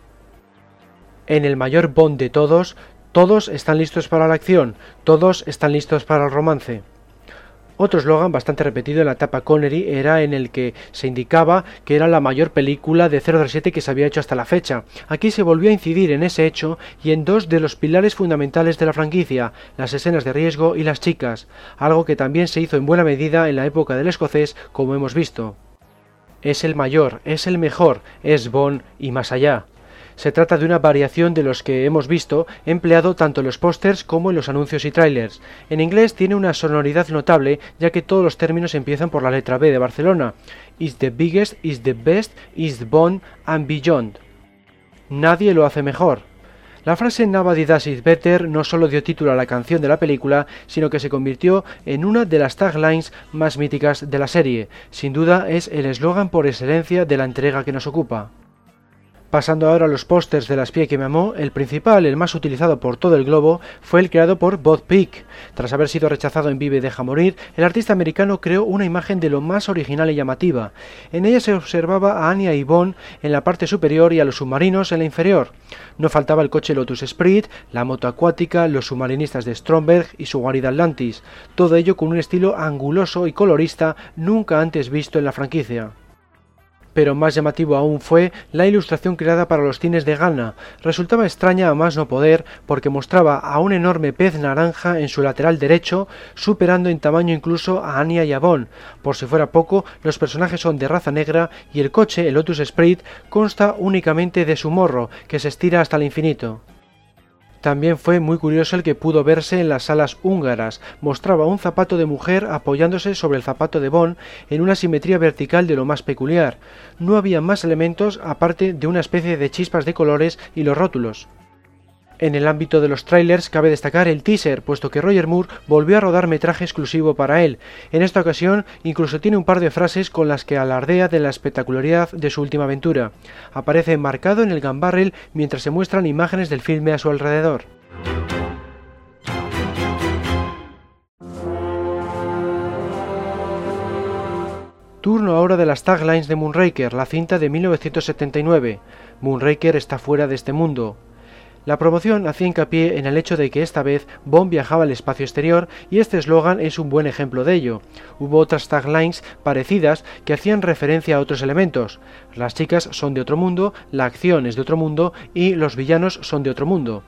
En el mayor Bond de todos, todos están listos para la acción, todos están listos para el romance. Otro eslogan bastante repetido en la etapa Connery era en el que se indicaba que era la mayor película de 007 que se había hecho hasta la fecha. Aquí se volvió a incidir en ese hecho y en dos de los pilares fundamentales de la franquicia, las escenas de riesgo y las chicas, algo que también se hizo en buena medida en la época del escocés, como hemos visto. Es el mayor, es el mejor, es Bond y más allá. Se trata de una variación de los que hemos visto, empleado tanto en los pósters como en los anuncios y trailers. En inglés tiene una sonoridad notable, ya que todos los términos empiezan por la letra B de Barcelona. Is the biggest, is the best, is Bond and beyond. Nadie lo hace mejor. La frase Nobody Does It Better no solo dio título a la canción de la película, sino que se convirtió en una de las taglines más míticas de la serie. Sin duda es el eslogan por excelencia de la entrega que nos ocupa. Pasando ahora a los pósters de La espía que me amó, el principal, el más utilizado por todo el globo, fue el creado por Bob Peak. Tras haber sido rechazado en Vive y Deja Morir, el artista americano creó una imagen de lo más original y llamativa. En ella se observaba a Anya y Bond en la parte superior y a los submarinos en la inferior. No faltaba el coche Lotus Sprint, la moto acuática, los submarinistas de Stromberg y su guarida Atlantis, todo ello con un estilo anguloso y colorista nunca antes visto en la franquicia pero más llamativo aún fue la ilustración creada para los cines de Ghana. Resultaba extraña a más no poder porque mostraba a un enorme pez naranja en su lateral derecho, superando en tamaño incluso a Anya y a Bond. Por si fuera poco, los personajes son de raza negra y el coche, el Lotus Sprite, consta únicamente de su morro, que se estira hasta el infinito. También fue muy curioso el que pudo verse en las salas húngaras. Mostraba un zapato de mujer apoyándose sobre el zapato de Bond en una simetría vertical de lo más peculiar. No había más elementos aparte de una especie de chispas de colores y los rótulos. En el ámbito de los trailers cabe destacar el teaser, puesto que Roger Moore volvió a rodar metraje exclusivo para él. En esta ocasión incluso tiene un par de frases con las que alardea de la espectacularidad de su última aventura. Aparece enmarcado en el gun barrel mientras se muestran imágenes del filme a su alrededor. Turno ahora de las taglines de Moonraker, la cinta de 1979. Moonraker está fuera de este mundo. La promoción hacía hincapié en el hecho de que esta vez Bond viajaba al espacio exterior y este eslogan es un buen ejemplo de ello. Hubo otras taglines parecidas que hacían referencia a otros elementos. Las chicas son de otro mundo, la acción es de otro mundo y los villanos son de otro mundo.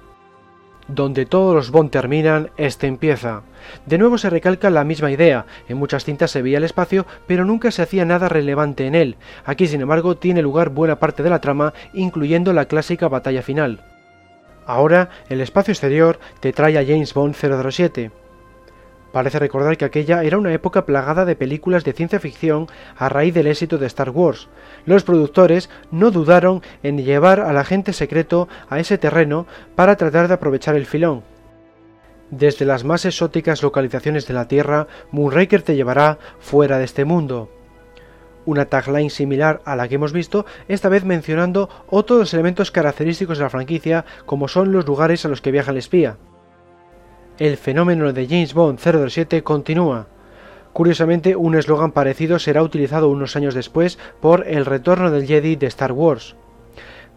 Donde todos los Bond terminan, este empieza. De nuevo se recalca la misma idea, en muchas cintas se veía el espacio, pero nunca se hacía nada relevante en él. Aquí, sin embargo, tiene lugar buena parte de la trama, incluyendo la clásica batalla final. Ahora, el espacio exterior te trae a James Bond 007. Parece recordar que aquella era una época plagada de películas de ciencia ficción a raíz del éxito de Star Wars. Los productores no dudaron en llevar al agente secreto a ese terreno para tratar de aprovechar el filón. Desde las más exóticas localizaciones de la Tierra, Moonraker te llevará fuera de este mundo una tagline similar a la que hemos visto, esta vez mencionando otros elementos característicos de la franquicia, como son los lugares a los que viaja el espía. El fenómeno de James Bond 007 continúa. Curiosamente, un eslogan parecido será utilizado unos años después por El retorno del Jedi de Star Wars.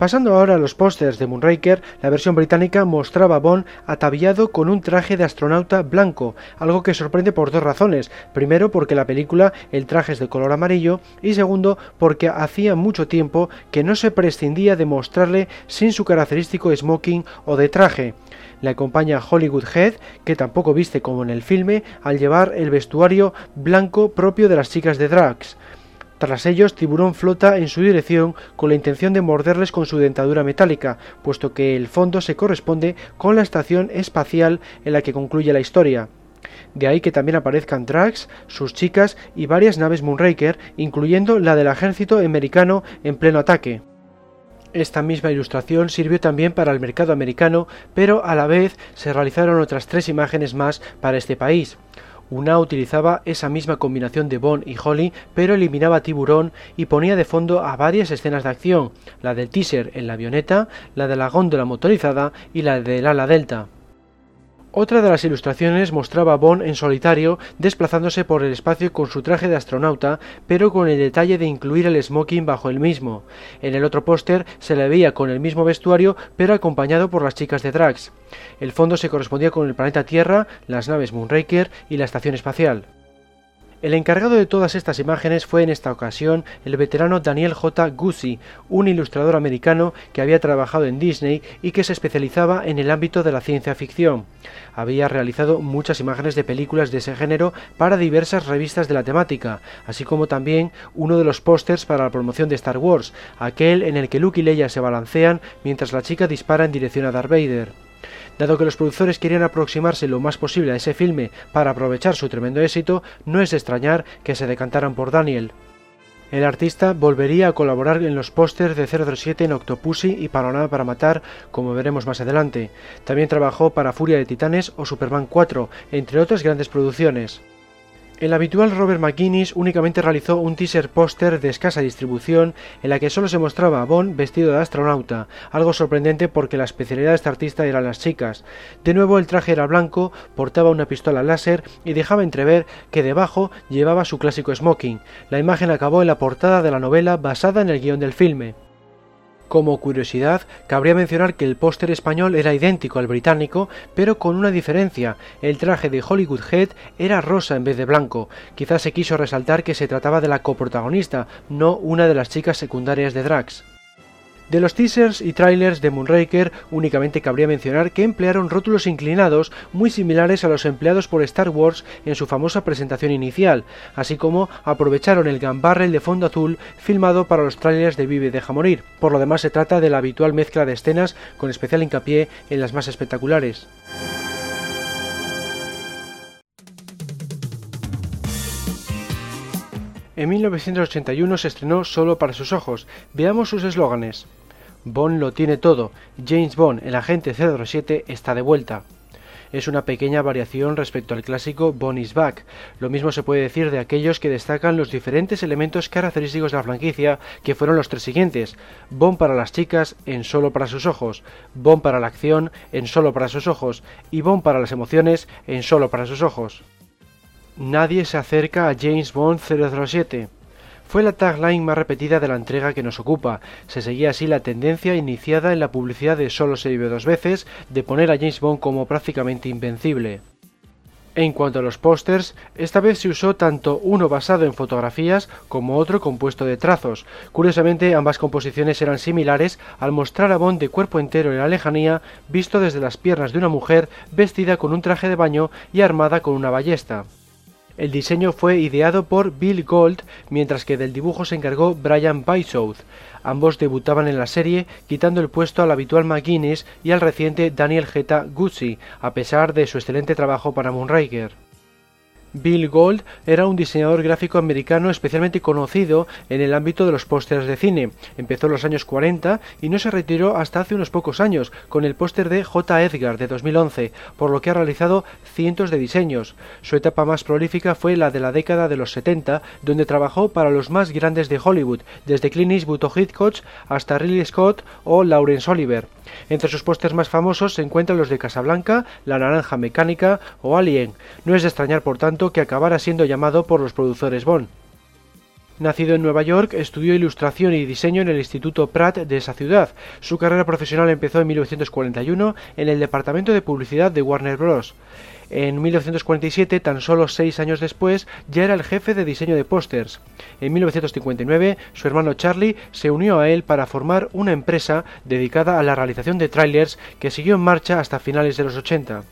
Pasando ahora a los pósters de Moonraker, la versión británica mostraba a Bond ataviado con un traje de astronauta blanco, algo que sorprende por dos razones. Primero, porque la película el traje es de color amarillo y segundo, porque hacía mucho tiempo que no se prescindía de mostrarle sin su característico smoking o de traje. Le acompaña Hollywood Head, que tampoco viste como en el filme, al llevar el vestuario blanco propio de las chicas de Drax. Tras ellos, Tiburón flota en su dirección con la intención de morderles con su dentadura metálica, puesto que el fondo se corresponde con la estación espacial en la que concluye la historia. De ahí que también aparezcan Drax, sus chicas y varias naves Moonraker, incluyendo la del ejército americano en pleno ataque. Esta misma ilustración sirvió también para el mercado americano, pero a la vez se realizaron otras tres imágenes más para este país. Una utilizaba esa misma combinación de Bond y Holly, pero eliminaba Tiburón y ponía de fondo a varias escenas de acción, la del teaser en la avioneta, la de la góndola motorizada y la del ala delta. Otra de las ilustraciones mostraba a Bond en solitario desplazándose por el espacio con su traje de astronauta, pero con el detalle de incluir el smoking bajo el mismo. En el otro póster se le veía con el mismo vestuario, pero acompañado por las chicas de Drax. El fondo se correspondía con el planeta Tierra, las naves Moonraker y la estación espacial. El encargado de todas estas imágenes fue en esta ocasión el veterano Daniel J. Guzzi, un ilustrador americano que había trabajado en Disney y que se especializaba en el ámbito de la ciencia ficción. Había realizado muchas imágenes de películas de ese género para diversas revistas de la temática, así como también uno de los pósters para la promoción de Star Wars, aquel en el que Luke y Leia se balancean mientras la chica dispara en dirección a Darth Vader. Dado que los productores querían aproximarse lo más posible a ese filme para aprovechar su tremendo éxito, no es de extrañar que se decantaran por Daniel. El artista volvería a colaborar en los pósters de 007 en Octopussy y Panorama para Matar, como veremos más adelante. También trabajó para Furia de Titanes o Superman 4, entre otras grandes producciones. El habitual Robert McGuinness únicamente realizó un teaser póster de escasa distribución en la que solo se mostraba a Bond vestido de astronauta, algo sorprendente porque la especialidad de este artista eran las chicas. De nuevo el traje era blanco, portaba una pistola láser y dejaba entrever que debajo llevaba su clásico smoking. La imagen acabó en la portada de la novela basada en el guion del filme. Como curiosidad, cabría mencionar que el póster español era idéntico al británico, pero con una diferencia, el traje de Hollywood Head era rosa en vez de blanco, quizás se quiso resaltar que se trataba de la coprotagonista, no una de las chicas secundarias de Drax. De los teasers y trailers de Moonraker únicamente cabría mencionar que emplearon rótulos inclinados muy similares a los empleados por Star Wars en su famosa presentación inicial, así como aprovecharon el gambarrel de fondo azul filmado para los trailers de Vive Deja Morir. Por lo demás se trata de la habitual mezcla de escenas con especial hincapié en las más espectaculares. En 1981 se estrenó Solo para sus ojos. Veamos sus eslóganes. Bond lo tiene todo. James Bond, el agente 007, está de vuelta. Es una pequeña variación respecto al clásico Bond is back. Lo mismo se puede decir de aquellos que destacan los diferentes elementos característicos de la franquicia, que fueron los tres siguientes: Bond para las chicas en solo para sus ojos, Bond para la acción en solo para sus ojos y Bond para las emociones en solo para sus ojos. Nadie se acerca a James Bond 007. Fue la tagline más repetida de la entrega que nos ocupa. Se seguía así la tendencia iniciada en la publicidad de Solo se vive dos veces de poner a James Bond como prácticamente invencible. En cuanto a los pósters, esta vez se usó tanto uno basado en fotografías como otro compuesto de trazos. Curiosamente, ambas composiciones eran similares al mostrar a Bond de cuerpo entero en la lejanía, visto desde las piernas de una mujer vestida con un traje de baño y armada con una ballesta. El diseño fue ideado por Bill Gold, mientras que del dibujo se encargó Brian Bysouth. Ambos debutaban en la serie, quitando el puesto al habitual McGuinness y al reciente Daniel Geta Guzzi, a pesar de su excelente trabajo para Moonraker. Bill Gold era un diseñador gráfico americano especialmente conocido en el ámbito de los pósters de cine. Empezó en los años 40 y no se retiró hasta hace unos pocos años con el póster de J. Edgar de 2011, por lo que ha realizado cientos de diseños. Su etapa más prolífica fue la de la década de los 70, donde trabajó para los más grandes de Hollywood, desde Clint Eastwood o Hitchcock hasta Ridley Scott o Laurence Oliver. Entre sus pósters más famosos se encuentran los de Casablanca, La Naranja Mecánica o Alien. No es de extrañar, por tanto, que acabara siendo llamado por los productores Bond. Nacido en Nueva York, estudió ilustración y diseño en el Instituto Pratt de esa ciudad. Su carrera profesional empezó en 1941 en el departamento de publicidad de Warner Bros. En 1947, tan solo seis años después, ya era el jefe de diseño de pósters. En 1959, su hermano Charlie se unió a él para formar una empresa dedicada a la realización de trailers que siguió en marcha hasta finales de los 80.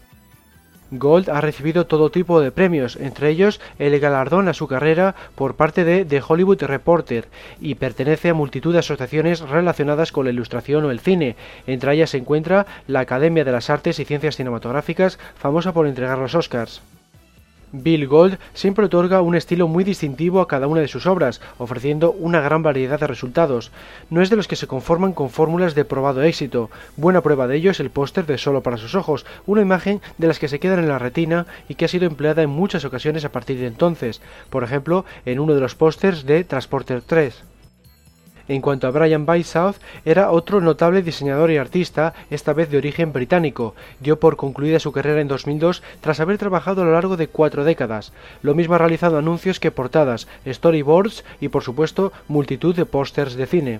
Gold ha recibido todo tipo de premios, entre ellos el galardón a su carrera por parte de The Hollywood Reporter y pertenece a multitud de asociaciones relacionadas con la ilustración o el cine. Entre ellas se encuentra la Academia de las Artes y Ciencias Cinematográficas, famosa por entregar los Oscars. Bill Gold siempre otorga un estilo muy distintivo a cada una de sus obras, ofreciendo una gran variedad de resultados. No es de los que se conforman con fórmulas de probado éxito. Buena prueba de ello es el póster de Solo para sus ojos, una imagen de las que se quedan en la retina y que ha sido empleada en muchas ocasiones a partir de entonces, por ejemplo, en uno de los pósters de Transporter 3. En cuanto a Brian Bysouth, era otro notable diseñador y artista, esta vez de origen británico. Dio por concluida su carrera en 2002 tras haber trabajado a lo largo de cuatro décadas. Lo mismo ha realizado anuncios que portadas, storyboards y por supuesto multitud de pósters de cine.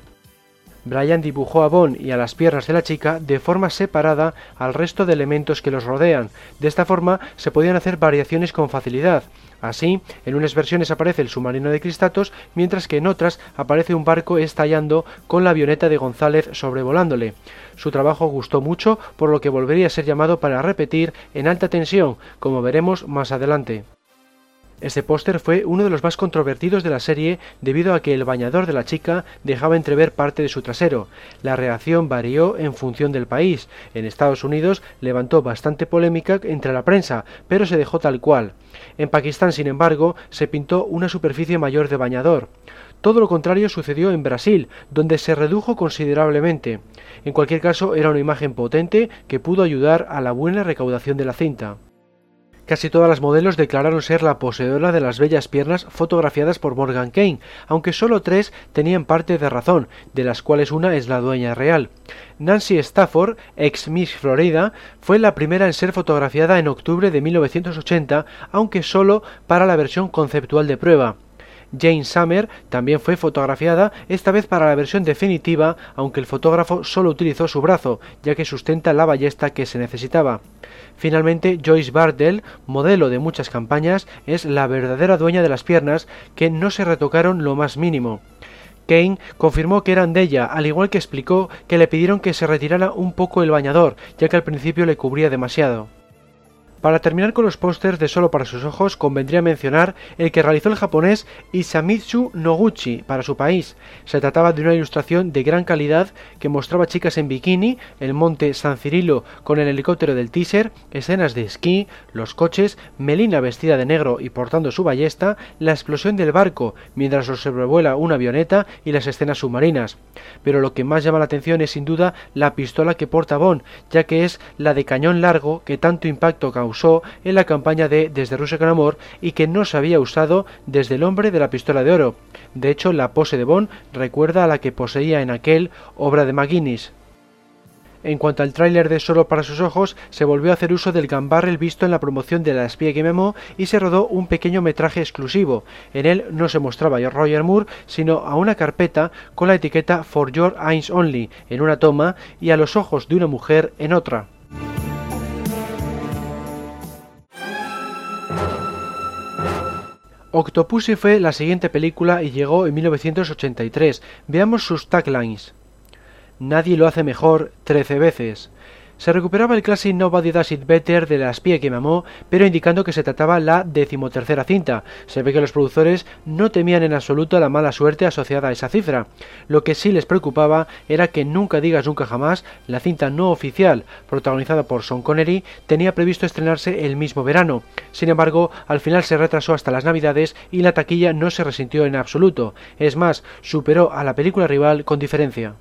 Brian dibujó a Bond y a las piernas de la chica de forma separada al resto de elementos que los rodean. De esta forma se podían hacer variaciones con facilidad. Así, en unas versiones aparece el submarino de Cristatos, mientras que en otras aparece un barco estallando con la avioneta de González sobrevolándole. Su trabajo gustó mucho, por lo que volvería a ser llamado para repetir en alta tensión, como veremos más adelante. Este póster fue uno de los más controvertidos de la serie debido a que el bañador de la chica dejaba entrever parte de su trasero. La reacción varió en función del país. En Estados Unidos levantó bastante polémica entre la prensa, pero se dejó tal cual. En Pakistán, sin embargo, se pintó una superficie mayor de bañador. Todo lo contrario sucedió en Brasil, donde se redujo considerablemente. En cualquier caso, era una imagen potente que pudo ayudar a la buena recaudación de la cinta. Casi todas las modelos declararon ser la poseedora de las bellas piernas fotografiadas por Morgan Kane, aunque solo tres tenían parte de razón, de las cuales una es la dueña real. Nancy Stafford, ex Miss Florida, fue la primera en ser fotografiada en octubre de 1980, aunque solo para la versión conceptual de prueba. Jane Summer también fue fotografiada, esta vez para la versión definitiva, aunque el fotógrafo solo utilizó su brazo, ya que sustenta la ballesta que se necesitaba. Finalmente, Joyce Bardell, modelo de muchas campañas, es la verdadera dueña de las piernas, que no se retocaron lo más mínimo. Kane confirmó que eran de ella, al igual que explicó que le pidieron que se retirara un poco el bañador, ya que al principio le cubría demasiado. Para terminar con los pósters de Solo para sus ojos, convendría mencionar el que realizó el japonés Isamitsu Noguchi para su país. Se trataba de una ilustración de gran calidad que mostraba chicas en bikini, el monte San Cirilo con el helicóptero del teaser, escenas de esquí, los coches, Melina vestida de negro y portando su ballesta, la explosión del barco mientras lo sobrevuela una avioneta y las escenas submarinas. Pero lo que más llama la atención es sin duda la pistola que porta Bond, ya que es la de cañón largo que tanto impacto causó usó en la campaña de Desde Rusia con Amor y que no se había usado desde el hombre de la pistola de oro. De hecho, la pose de Bond recuerda a la que poseía en aquel obra de McGuinness. En cuanto al tráiler de Solo para sus ojos, se volvió a hacer uso del gambarrel visto en la promoción de la espía que memó y se rodó un pequeño metraje exclusivo. En él no se mostraba a Roger Moore, sino a una carpeta con la etiqueta For Your Eyes Only en una toma y a los ojos de una mujer en otra. Octopussy fue la siguiente película y llegó en 1983. Veamos sus taglines. Nadie lo hace mejor 13 veces se recuperaba el clásico Nobody Does It Better de la espía que mamó, pero indicando que se trataba la decimotercera cinta. Se ve que los productores no temían en absoluto la mala suerte asociada a esa cifra. Lo que sí les preocupaba era que Nunca digas nunca jamás, la cinta no oficial, protagonizada por Sean Connery, tenía previsto estrenarse el mismo verano. Sin embargo, al final se retrasó hasta las navidades y la taquilla no se resintió en absoluto. Es más, superó a la película rival con diferencia.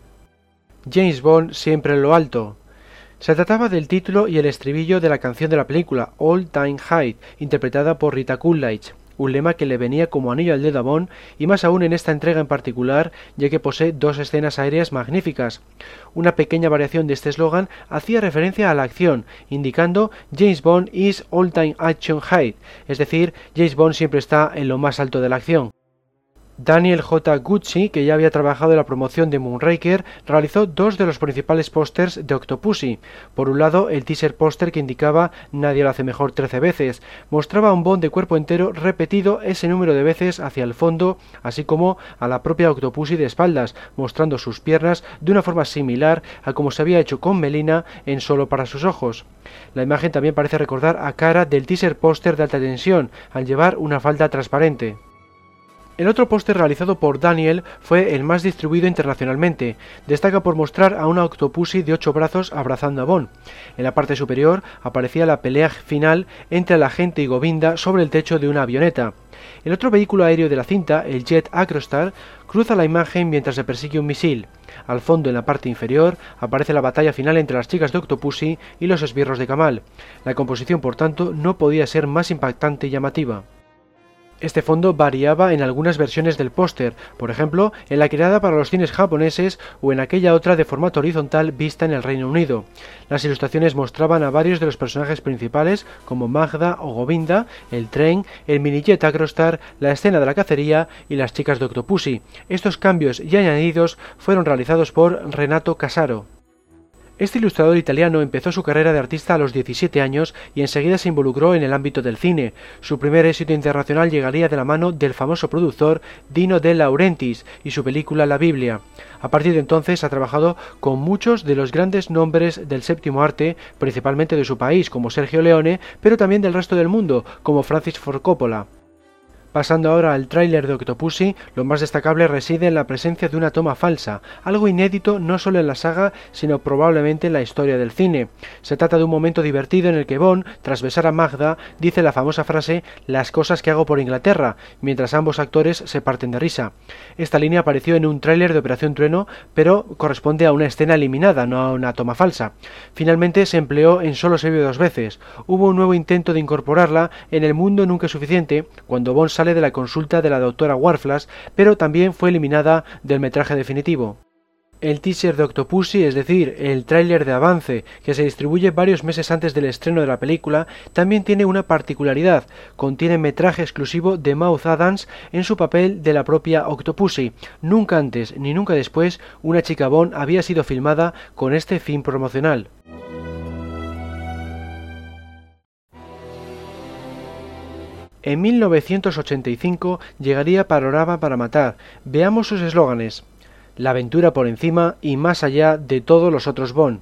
James Bond siempre en lo alto. Se trataba del título y el estribillo de la canción de la película, All Time High, interpretada por Rita Coolidge, un lema que le venía como anillo al dedo a Bond, y más aún en esta entrega en particular, ya que posee dos escenas aéreas magníficas. Una pequeña variación de este eslogan hacía referencia a la acción, indicando James Bond is all time action high, es decir, James Bond siempre está en lo más alto de la acción. Daniel J. Gucci, que ya había trabajado en la promoción de Moonraker, realizó dos de los principales pósters de Octopussy. Por un lado, el teaser póster que indicaba Nadie lo hace mejor 13 veces. Mostraba un Bond de cuerpo entero repetido ese número de veces hacia el fondo, así como a la propia Octopussy de espaldas, mostrando sus piernas de una forma similar a como se había hecho con Melina en Solo para sus ojos. La imagen también parece recordar a cara del teaser póster de alta tensión, al llevar una falda transparente. El otro póster realizado por Daniel fue el más distribuido internacionalmente. Destaca por mostrar a una octopussy de ocho brazos abrazando a Bond. En la parte superior aparecía la pelea final entre la agente y Govinda sobre el techo de una avioneta. El otro vehículo aéreo de la cinta, el Jet Acrostar, cruza la imagen mientras se persigue un misil. Al fondo, en la parte inferior, aparece la batalla final entre las chicas de Octopussy y los esbirros de Kamal. La composición, por tanto, no podía ser más impactante y llamativa. Este fondo variaba en algunas versiones del póster, por ejemplo, en la creada para los cines japoneses o en aquella otra de formato horizontal vista en el Reino Unido. Las ilustraciones mostraban a varios de los personajes principales, como Magda o Govinda, el tren, el minijet Agrostar, la escena de la cacería y las chicas de Octopussy. Estos cambios y añadidos fueron realizados por Renato Casaro. Este ilustrador italiano empezó su carrera de artista a los 17 años y enseguida se involucró en el ámbito del cine. Su primer éxito internacional llegaría de la mano del famoso productor Dino De Laurentiis y su película La Biblia. A partir de entonces ha trabajado con muchos de los grandes nombres del séptimo arte, principalmente de su país, como Sergio Leone, pero también del resto del mundo, como Francis Ford Coppola. Pasando ahora al tráiler de Octopussy, lo más destacable reside en la presencia de una toma falsa, algo inédito no solo en la saga, sino probablemente en la historia del cine. Se trata de un momento divertido en el que Bond, tras besar a Magda, dice la famosa frase las cosas que hago por Inglaterra, mientras ambos actores se parten de risa. Esta línea apareció en un tráiler de Operación Trueno, pero corresponde a una escena eliminada, no a una toma falsa. Finalmente se empleó en Solo se vio dos veces. Hubo un nuevo intento de incorporarla en El mundo nunca suficiente, cuando Bond sale de la consulta de la doctora Warflash, pero también fue eliminada del metraje definitivo. El teaser de Octopussy, es decir, el tráiler de avance que se distribuye varios meses antes del estreno de la película, también tiene una particularidad. Contiene metraje exclusivo de Mouth Adams en su papel de la propia Octopussy. Nunca antes ni nunca después una chica Bond había sido filmada con este fin promocional. En 1985 llegaría Panorama para Matar. Veamos sus eslóganes. La aventura por encima y más allá de todos los otros Bond.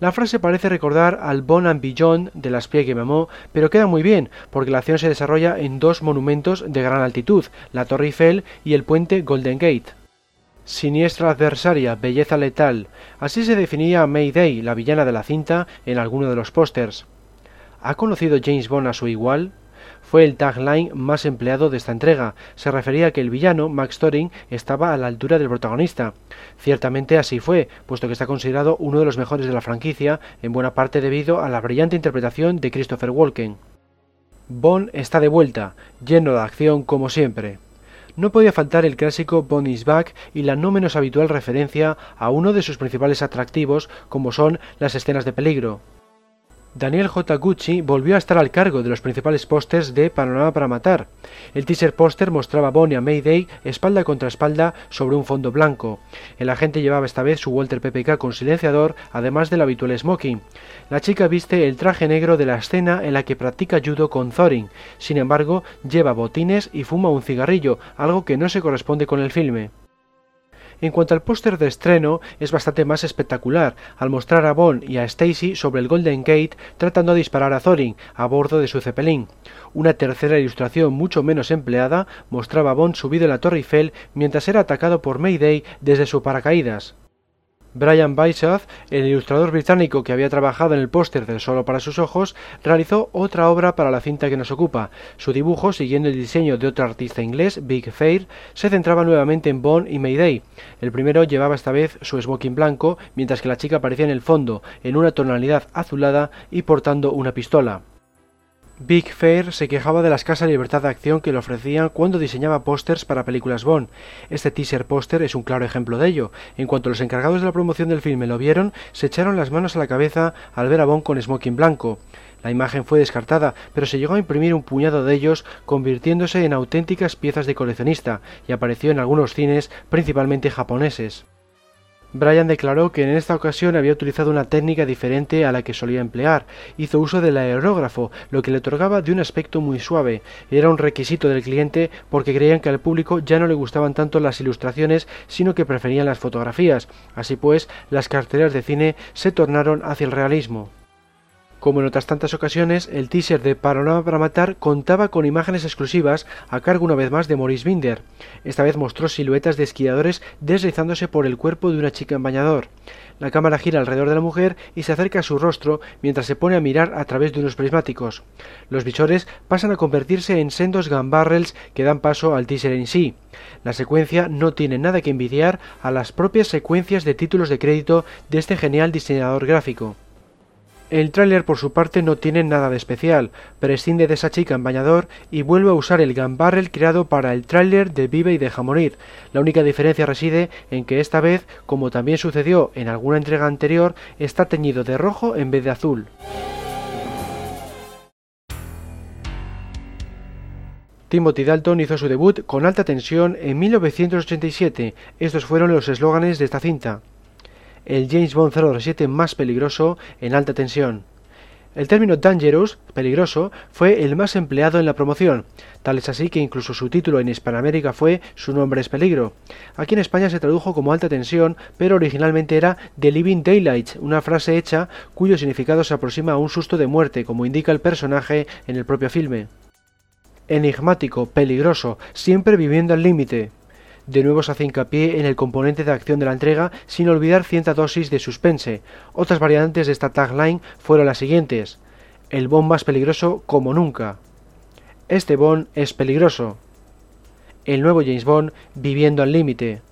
La frase parece recordar al Bon and Beyond de las Pie que mamó, pero queda muy bien, porque la acción se desarrolla en dos monumentos de gran altitud, la Torre Eiffel y el puente Golden Gate. Siniestra adversaria, belleza letal. Así se definía a Mayday, la villana de la cinta, en alguno de los pósters. ¿Ha conocido James Bond a su igual? Fue el tagline más empleado de esta entrega. Se refería a que el villano, Max Thorin, estaba a la altura del protagonista. Ciertamente así fue, puesto que está considerado uno de los mejores de la franquicia, en buena parte debido a la brillante interpretación de Christopher Walken. Bond está de vuelta, lleno de acción como siempre. No podía faltar el clásico Bond is back y la no menos habitual referencia a uno de sus principales atractivos como son las escenas de peligro. Daniel J. Gucci volvió a estar al cargo de los principales pósters de Panorama para Matar. El teaser póster mostraba a Bonnie a Mayday espalda contra espalda sobre un fondo blanco. El agente llevaba esta vez su Walter PPK con silenciador, además del habitual smoking. La chica viste el traje negro de la escena en la que practica judo con Thorin. Sin embargo, lleva botines y fuma un cigarrillo, algo que no se corresponde con el filme. En cuanto al póster de estreno, es bastante más espectacular, al mostrar a Bond y a Stacy sobre el Golden Gate tratando de disparar a Thorin a bordo de su Zeppelin. Una tercera ilustración mucho menos empleada mostraba a Bond subido en la Torre Eiffel mientras era atacado por Mayday desde su paracaídas. Brian Byshaw, el ilustrador británico que había trabajado en el póster de Solo para sus ojos, realizó otra obra para la cinta que nos ocupa. Su dibujo, siguiendo el diseño de otro artista inglés, Big Fair, se centraba nuevamente en Bond y Mayday. El primero llevaba esta vez su smoking blanco, mientras que la chica aparecía en el fondo, en una tonalidad azulada y portando una pistola. Big Fair se quejaba de la escasa libertad de acción que le ofrecían cuando diseñaba pósters para películas Bond. Este teaser póster es un claro ejemplo de ello. En cuanto los encargados de la promoción del filme lo vieron, se echaron las manos a la cabeza al ver a Bond con smoking blanco. La imagen fue descartada, pero se llegó a imprimir un puñado de ellos, convirtiéndose en auténticas piezas de coleccionista, y apareció en algunos cines, principalmente japoneses. Brian declaró que en esta ocasión había utilizado una técnica diferente a la que solía emplear. Hizo uso del aerógrafo, lo que le otorgaba de un aspecto muy suave. Era un requisito del cliente porque creían que al público ya no le gustaban tanto las ilustraciones, sino que preferían las fotografías. Así pues, las carteras de cine se tornaron hacia el realismo. Como en otras tantas ocasiones, el teaser de Panorama para Matar contaba con imágenes exclusivas a cargo una vez más de Maurice Binder. Esta vez mostró siluetas de esquiadores deslizándose por el cuerpo de una chica en bañador. La cámara gira alrededor de la mujer y se acerca a su rostro mientras se pone a mirar a través de unos prismáticos. Los visores pasan a convertirse en sendos gun barrels que dan paso al teaser en sí. La secuencia no tiene nada que envidiar a las propias secuencias de títulos de crédito de este genial diseñador gráfico. El tráiler por su parte no tiene nada de especial, prescinde de esa chica en bañador y vuelve a usar el gun barrel creado para el tráiler de Vive y deja morir. La única diferencia reside en que esta vez, como también sucedió en alguna entrega anterior, está teñido de rojo en vez de azul. Timothy Dalton hizo su debut con alta tensión en 1987. Estos fueron los eslóganes de esta cinta el James Bond 007 más peligroso en alta tensión. El término dangerous, peligroso, fue el más empleado en la promoción, tal es así que incluso su título en Hispanoamérica fue Su nombre es peligro. Aquí en España se tradujo como alta tensión, pero originalmente era The Living Daylight, una frase hecha cuyo significado se aproxima a un susto de muerte, como indica el personaje en el propio filme. enigmático, peligroso, siempre viviendo al límite. De nuevo se hace hincapié en el componente de acción de la entrega sin olvidar cierta dosis de suspense. Otras variantes de esta tagline fueron las siguientes. El Bond más peligroso como nunca. Este Bond es peligroso. El nuevo James Bond viviendo al límite.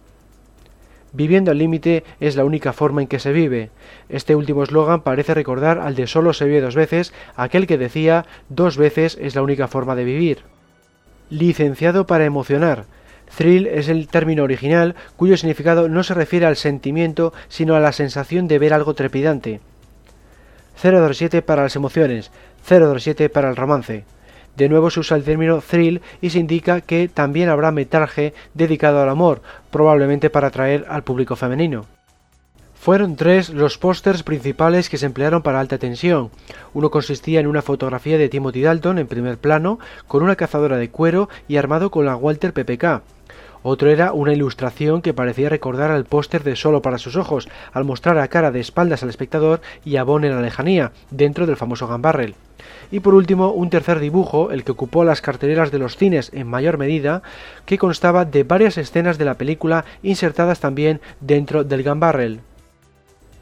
Viviendo al límite es la única forma en que se vive. Este último eslogan parece recordar al de solo se vive dos veces, aquel que decía dos veces es la única forma de vivir. Licenciado para emocionar. Thrill es el término original cuyo significado no se refiere al sentimiento, sino a la sensación de ver algo trepidante. 007 para las emociones, 007 para el romance. De nuevo se usa el término thrill y se indica que también habrá metraje dedicado al amor, probablemente para atraer al público femenino. Fueron tres los pósters principales que se emplearon para alta tensión. Uno consistía en una fotografía de Timothy Dalton en primer plano, con una cazadora de cuero y armado con la Walter PPK. Otro era una ilustración que parecía recordar al póster de Solo para sus ojos, al mostrar a cara de espaldas al espectador y a Bond en la lejanía, dentro del famoso Gun Barrel. Y por último, un tercer dibujo, el que ocupó las carteleras de los cines en mayor medida, que constaba de varias escenas de la película insertadas también dentro del Gun Barrel.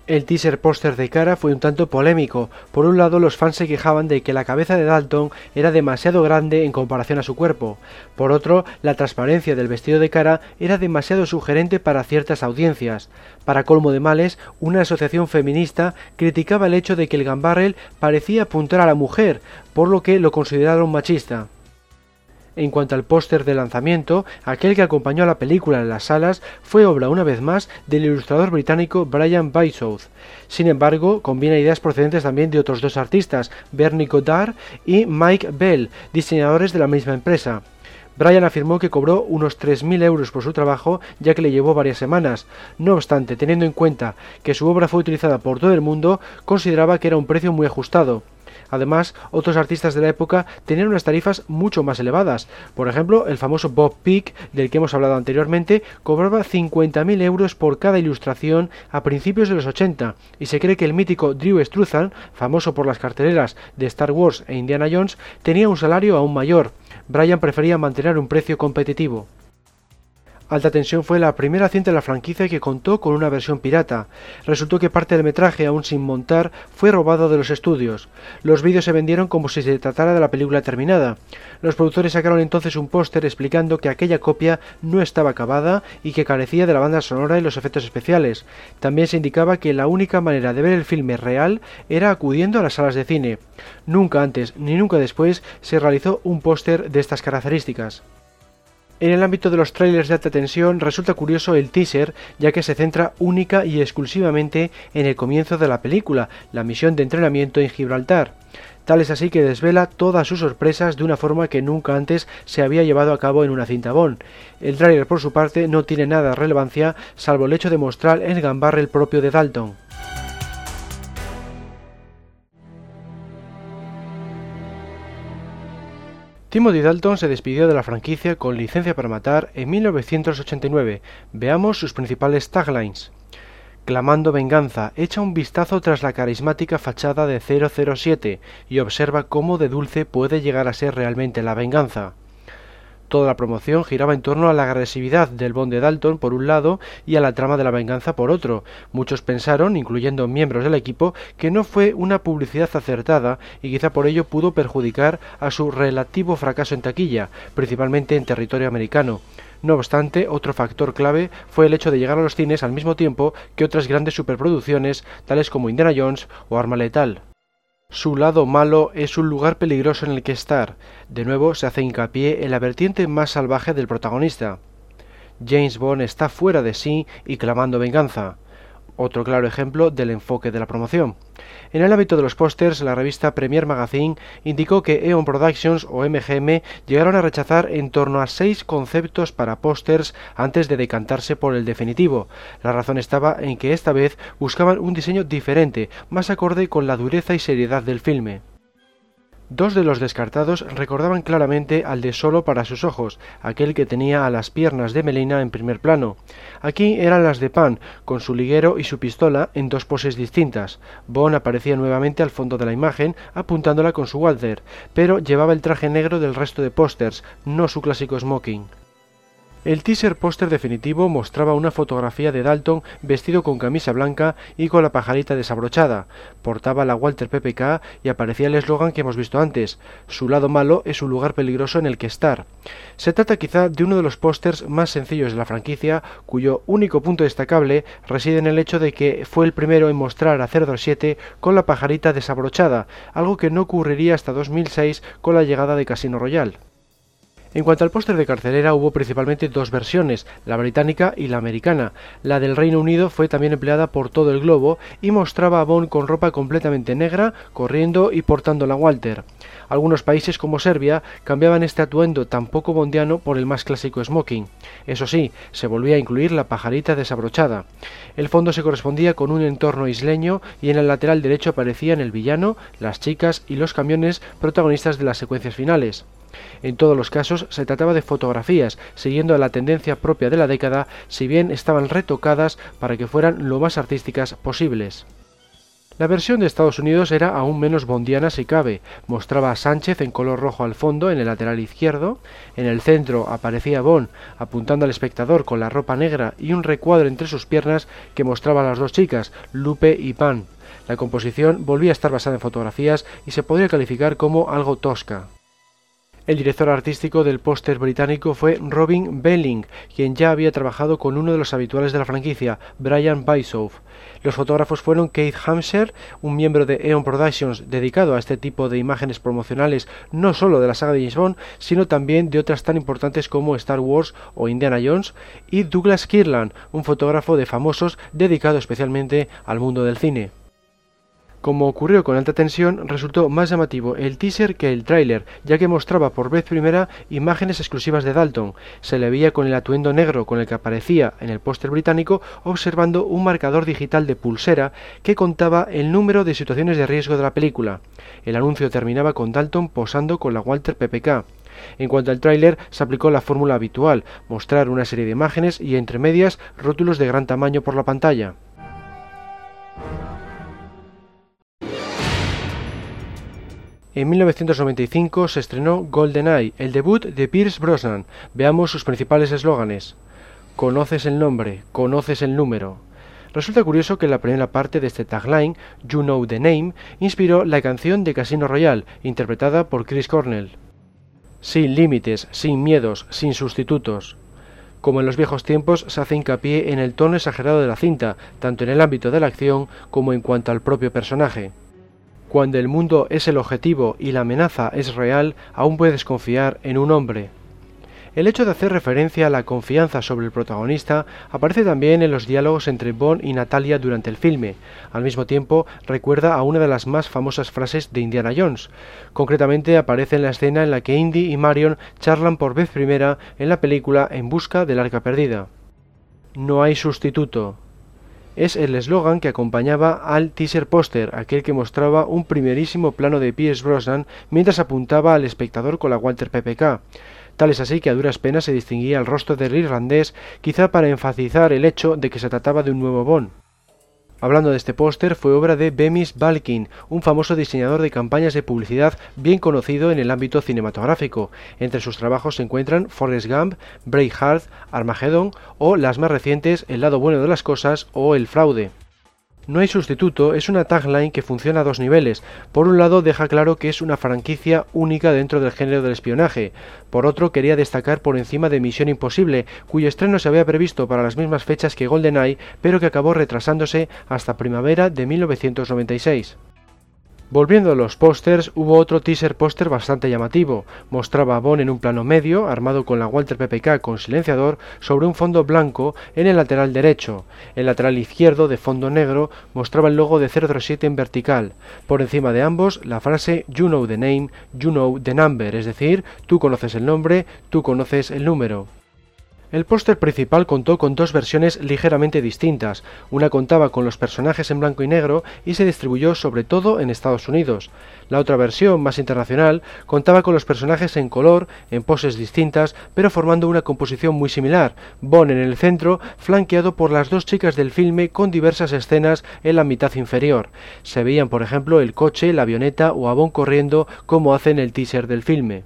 El teaser póster de cara fue un tanto polémico. Por un lado, los fans se quejaban de que la cabeza de Dalton era demasiado grande en comparación a su cuerpo. Por otro, la transparencia del vestido de cara era demasiado sugerente para ciertas audiencias. Para colmo de males, una asociación feminista criticaba el hecho de que el Gambarrel parecía apuntar a la mujer, por lo que lo consideraron machista. En cuanto al póster de lanzamiento, aquel que acompañó a la película en las salas fue obra una vez más del ilustrador británico Brian Bysouth. Sin embargo, combina ideas procedentes también de otros dos artistas, Bernie Goddard y Mike Bell, diseñadores de la misma empresa. Brian afirmó que cobró unos 3.000 euros por su trabajo ya que le llevó varias semanas. No obstante, teniendo en cuenta que su obra fue utilizada por todo el mundo, consideraba que era un precio muy ajustado. Además, otros artistas de la época tenían unas tarifas mucho más elevadas. Por ejemplo, el famoso Bob Peak, del que hemos hablado anteriormente, cobraba 50.000 euros por cada ilustración a principios de los 80, y se cree que el mítico Drew Struzan, famoso por las carteleras de Star Wars e Indiana Jones, tenía un salario aún mayor. Brian prefería mantener un precio competitivo. Alta Tensión fue la primera cinta de la franquicia que contó con una versión pirata. Resultó que parte del metraje, aún sin montar, fue robado de los estudios. Los vídeos se vendieron como si se tratara de la película terminada. Los productores sacaron entonces un póster explicando que aquella copia no estaba acabada y que carecía de la banda sonora y los efectos especiales. También se indicaba que la única manera de ver el filme real era acudiendo a las salas de cine. Nunca antes ni nunca después se realizó un póster de estas características. En el ámbito de los trailers de alta tensión resulta curioso el teaser, ya que se centra única y exclusivamente en el comienzo de la película, la misión de entrenamiento en Gibraltar. Tal es así que desvela todas sus sorpresas de una forma que nunca antes se había llevado a cabo en una cinta Bond. El trailer por su parte no tiene nada de relevancia salvo el hecho de mostrar el gambarre propio de Dalton. Timothy Dalton se despidió de la franquicia con licencia para matar en 1989. Veamos sus principales taglines. Clamando venganza, echa un vistazo tras la carismática fachada de 007 y observa cómo de dulce puede llegar a ser realmente la venganza. Toda la promoción giraba en torno a la agresividad del Bond de Dalton por un lado y a la trama de la venganza por otro. Muchos pensaron, incluyendo miembros del equipo, que no fue una publicidad acertada y quizá por ello pudo perjudicar a su relativo fracaso en taquilla, principalmente en territorio americano. No obstante, otro factor clave fue el hecho de llegar a los cines al mismo tiempo que otras grandes superproducciones, tales como Indiana Jones o Arma Letal. Su lado malo es un lugar peligroso en el que estar. De nuevo se hace hincapié en la vertiente más salvaje del protagonista. James Bond está fuera de sí y clamando venganza otro claro ejemplo del enfoque de la promoción. En el ámbito de los pósters, la revista Premier Magazine indicó que Eon Productions o MGM llegaron a rechazar en torno a seis conceptos para pósters antes de decantarse por el definitivo. La razón estaba en que esta vez buscaban un diseño diferente, más acorde con la dureza y seriedad del filme. Dos de los descartados recordaban claramente al de Solo para sus ojos, aquel que tenía a las piernas de Melina en primer plano. Aquí eran las de Pan, con su liguero y su pistola en dos poses distintas. Bond aparecía nuevamente al fondo de la imagen, apuntándola con su Walter, pero llevaba el traje negro del resto de pósters, no su clásico smoking. El teaser póster definitivo mostraba una fotografía de Dalton vestido con camisa blanca y con la pajarita desabrochada. Portaba la Walter PPK y aparecía el eslogan que hemos visto antes: Su lado malo es un lugar peligroso en el que estar. Se trata quizá de uno de los pósters más sencillos de la franquicia, cuyo único punto destacable reside en el hecho de que fue el primero en mostrar a 007 con la pajarita desabrochada, algo que no ocurriría hasta 2006 con la llegada de Casino Royale. En cuanto al póster de carcelera, hubo principalmente dos versiones, la británica y la americana. La del Reino Unido fue también empleada por todo el globo y mostraba a Bond con ropa completamente negra, corriendo y portando la Walter. Algunos países como Serbia cambiaban este atuendo tan poco bondiano por el más clásico smoking. Eso sí, se volvía a incluir la pajarita desabrochada. El fondo se correspondía con un entorno isleño y en el lateral derecho aparecían el villano, las chicas y los camiones protagonistas de las secuencias finales. En todos los casos se trataba de fotografías, siguiendo la tendencia propia de la década, si bien estaban retocadas para que fueran lo más artísticas posibles. La versión de Estados Unidos era aún menos bondiana si cabe. Mostraba a Sánchez en color rojo al fondo, en el lateral izquierdo. En el centro aparecía Bond apuntando al espectador con la ropa negra y un recuadro entre sus piernas que mostraba a las dos chicas, Lupe y Pan. La composición volvía a estar basada en fotografías y se podría calificar como algo tosca. El director artístico del póster británico fue Robin Belling, quien ya había trabajado con uno de los habituales de la franquicia, Brian Bysov. Los fotógrafos fueron Keith Hampshire, un miembro de Eon Productions dedicado a este tipo de imágenes promocionales no solo de la saga de James Bond, sino también de otras tan importantes como Star Wars o Indiana Jones, y Douglas Kirland, un fotógrafo de famosos dedicado especialmente al mundo del cine. Como ocurrió con alta tensión, resultó más llamativo el teaser que el tráiler, ya que mostraba por vez primera imágenes exclusivas de Dalton. Se le veía con el atuendo negro con el que aparecía en el póster británico observando un marcador digital de pulsera que contaba el número de situaciones de riesgo de la película. El anuncio terminaba con Dalton posando con la Walter PPK. En cuanto al tráiler, se aplicó la fórmula habitual, mostrar una serie de imágenes y entre medias rótulos de gran tamaño por la pantalla. En 1995 se estrenó GoldenEye, el debut de Pierce Brosnan. Veamos sus principales eslóganes. Conoces el nombre, conoces el número. Resulta curioso que la primera parte de este tagline, You Know the Name, inspiró la canción de Casino Royale, interpretada por Chris Cornell. Sin límites, sin miedos, sin sustitutos. Como en los viejos tiempos, se hace hincapié en el tono exagerado de la cinta, tanto en el ámbito de la acción como en cuanto al propio personaje. Cuando el mundo es el objetivo y la amenaza es real, aún puedes confiar en un hombre. El hecho de hacer referencia a la confianza sobre el protagonista aparece también en los diálogos entre Bond y Natalia durante el filme. Al mismo tiempo, recuerda a una de las más famosas frases de Indiana Jones. Concretamente aparece en la escena en la que Indy y Marion charlan por vez primera en la película En busca del arca perdida. No hay sustituto es el eslogan que acompañaba al teaser póster, aquel que mostraba un primerísimo plano de Pierce Brosnan mientras apuntaba al espectador con la Walter PPK. Tal es así que a duras penas se distinguía el rostro del irlandés, quizá para enfatizar el hecho de que se trataba de un nuevo Bond. Hablando de este póster, fue obra de Bemis Balkin, un famoso diseñador de campañas de publicidad bien conocido en el ámbito cinematográfico. Entre sus trabajos se encuentran Forrest Gump, Braveheart, Armageddon o las más recientes El lado bueno de las cosas o El fraude. No hay sustituto es una tagline que funciona a dos niveles. Por un lado deja claro que es una franquicia única dentro del género del espionaje. Por otro quería destacar por encima de Misión Imposible, cuyo estreno se había previsto para las mismas fechas que GoldenEye, pero que acabó retrasándose hasta primavera de 1996. Volviendo a los pósters, hubo otro teaser póster bastante llamativo. Mostraba a Bond en un plano medio, armado con la Walter PPK con silenciador, sobre un fondo blanco en el lateral derecho. El lateral izquierdo, de fondo negro, mostraba el logo de 007 en vertical. Por encima de ambos, la frase You know the name, you know the number, es decir, tú conoces el nombre, tú conoces el número. El póster principal contó con dos versiones ligeramente distintas. Una contaba con los personajes en blanco y negro y se distribuyó sobre todo en Estados Unidos. La otra versión, más internacional, contaba con los personajes en color, en poses distintas, pero formando una composición muy similar. Bond en el centro, flanqueado por las dos chicas del filme con diversas escenas en la mitad inferior. Se veían, por ejemplo, el coche, la avioneta o a Bond corriendo como hacen el teaser del filme.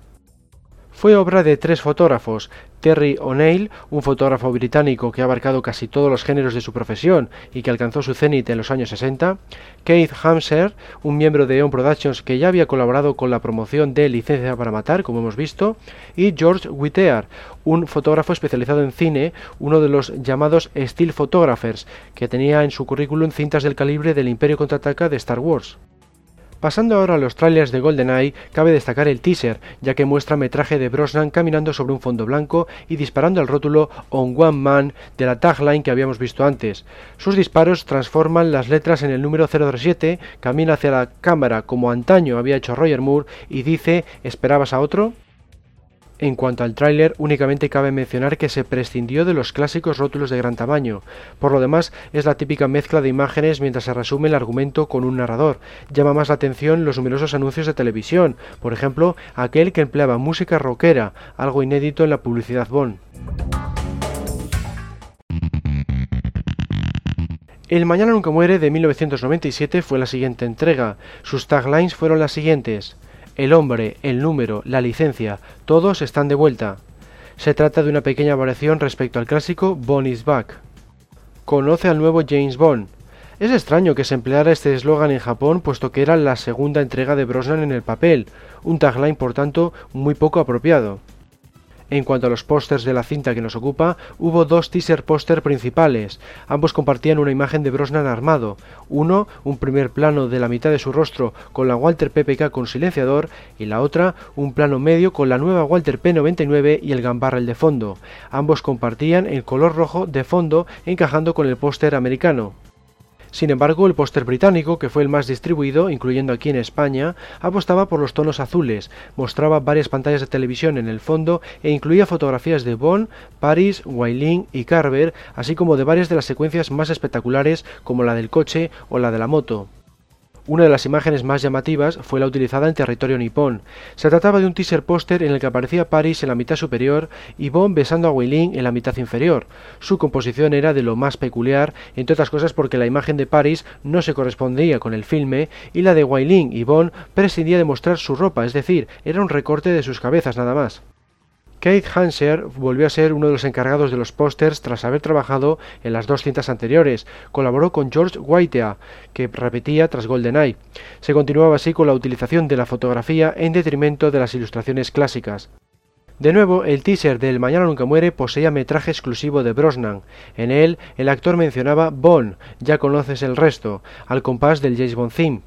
Fue obra de tres fotógrafos, Terry O'Neill, un fotógrafo británico que ha abarcado casi todos los géneros de su profesión y que alcanzó su cenit en los años 60, Keith Hamser, un miembro de On Productions que ya había colaborado con la promoción de Licencia para Matar, como hemos visto, y George Whittear, un fotógrafo especializado en cine, uno de los llamados Still Photographers, que tenía en su currículum cintas del calibre del Imperio Contraataca de Star Wars. Pasando ahora a los trailers de GoldenEye, cabe destacar el teaser, ya que muestra metraje de Brosnan caminando sobre un fondo blanco y disparando al rótulo On One Man de la tagline que habíamos visto antes. Sus disparos transforman las letras en el número 007, camina hacia la cámara como antaño había hecho Roger Moore y dice ¿Esperabas a otro? En cuanto al tráiler, únicamente cabe mencionar que se prescindió de los clásicos rótulos de gran tamaño. Por lo demás, es la típica mezcla de imágenes mientras se resume el argumento con un narrador. Llama más la atención los numerosos anuncios de televisión, por ejemplo, aquel que empleaba música rockera, algo inédito en la publicidad Bond. El Mañana Nunca Muere de 1997 fue la siguiente entrega. Sus taglines fueron las siguientes el hombre, el número, la licencia, todos están de vuelta. Se trata de una pequeña variación respecto al clásico Bond is Back. Conoce al nuevo James Bond. Es extraño que se empleara este eslogan en Japón puesto que era la segunda entrega de Brosnan en el papel, un tagline por tanto muy poco apropiado. En cuanto a los pósters de la cinta que nos ocupa, hubo dos teaser póster principales. Ambos compartían una imagen de Brosnan armado. Uno, un primer plano de la mitad de su rostro con la Walter PPK con silenciador y la otra, un plano medio con la nueva Walter P99 y el gun barrel de fondo. Ambos compartían el color rojo de fondo encajando con el póster americano. Sin embargo, el póster británico, que fue el más distribuido, incluyendo aquí en España, apostaba por los tonos azules, mostraba varias pantallas de televisión en el fondo e incluía fotografías de Bond, Paris, Wailing y Carver, así como de varias de las secuencias más espectaculares como la del coche o la de la moto. Una de las imágenes más llamativas fue la utilizada en territorio nipón. Se trataba de un teaser póster en el que aparecía Paris en la mitad superior y Bond besando a Wei en la mitad inferior. Su composición era de lo más peculiar, entre otras cosas porque la imagen de Paris no se correspondía con el filme y la de Wei y Bond prescindía de mostrar su ropa, es decir, era un recorte de sus cabezas nada más. Keith Hanser volvió a ser uno de los encargados de los pósters tras haber trabajado en las dos cintas anteriores. Colaboró con George Whitea, que repetía tras GoldenEye. Se continuaba así con la utilización de la fotografía en detrimento de las ilustraciones clásicas. De nuevo, el teaser del Mañana Nunca Muere poseía metraje exclusivo de Brosnan. En él, el actor mencionaba Bond, ya conoces el resto, al compás del James Bond theme.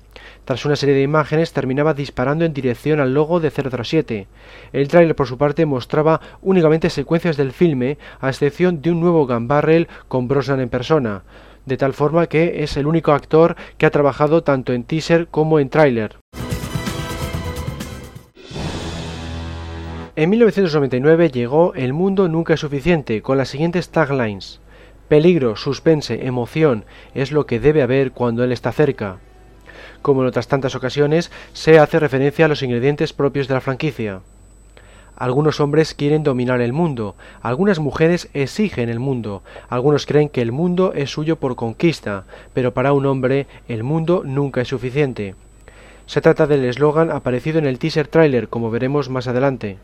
Tras una serie de imágenes terminaba disparando en dirección al logo de 007. El tráiler por su parte mostraba únicamente secuencias del filme, a excepción de un nuevo gun barrel con Brosnan en persona, de tal forma que es el único actor que ha trabajado tanto en teaser como en tráiler. En 1999 llegó El mundo nunca es suficiente con las siguientes taglines. Peligro, suspense, emoción es lo que debe haber cuando él está cerca como en otras tantas ocasiones, se hace referencia a los ingredientes propios de la franquicia. Algunos hombres quieren dominar el mundo, algunas mujeres exigen el mundo, algunos creen que el mundo es suyo por conquista, pero para un hombre el mundo nunca es suficiente. Se trata del eslogan aparecido en el teaser trailer, como veremos más adelante.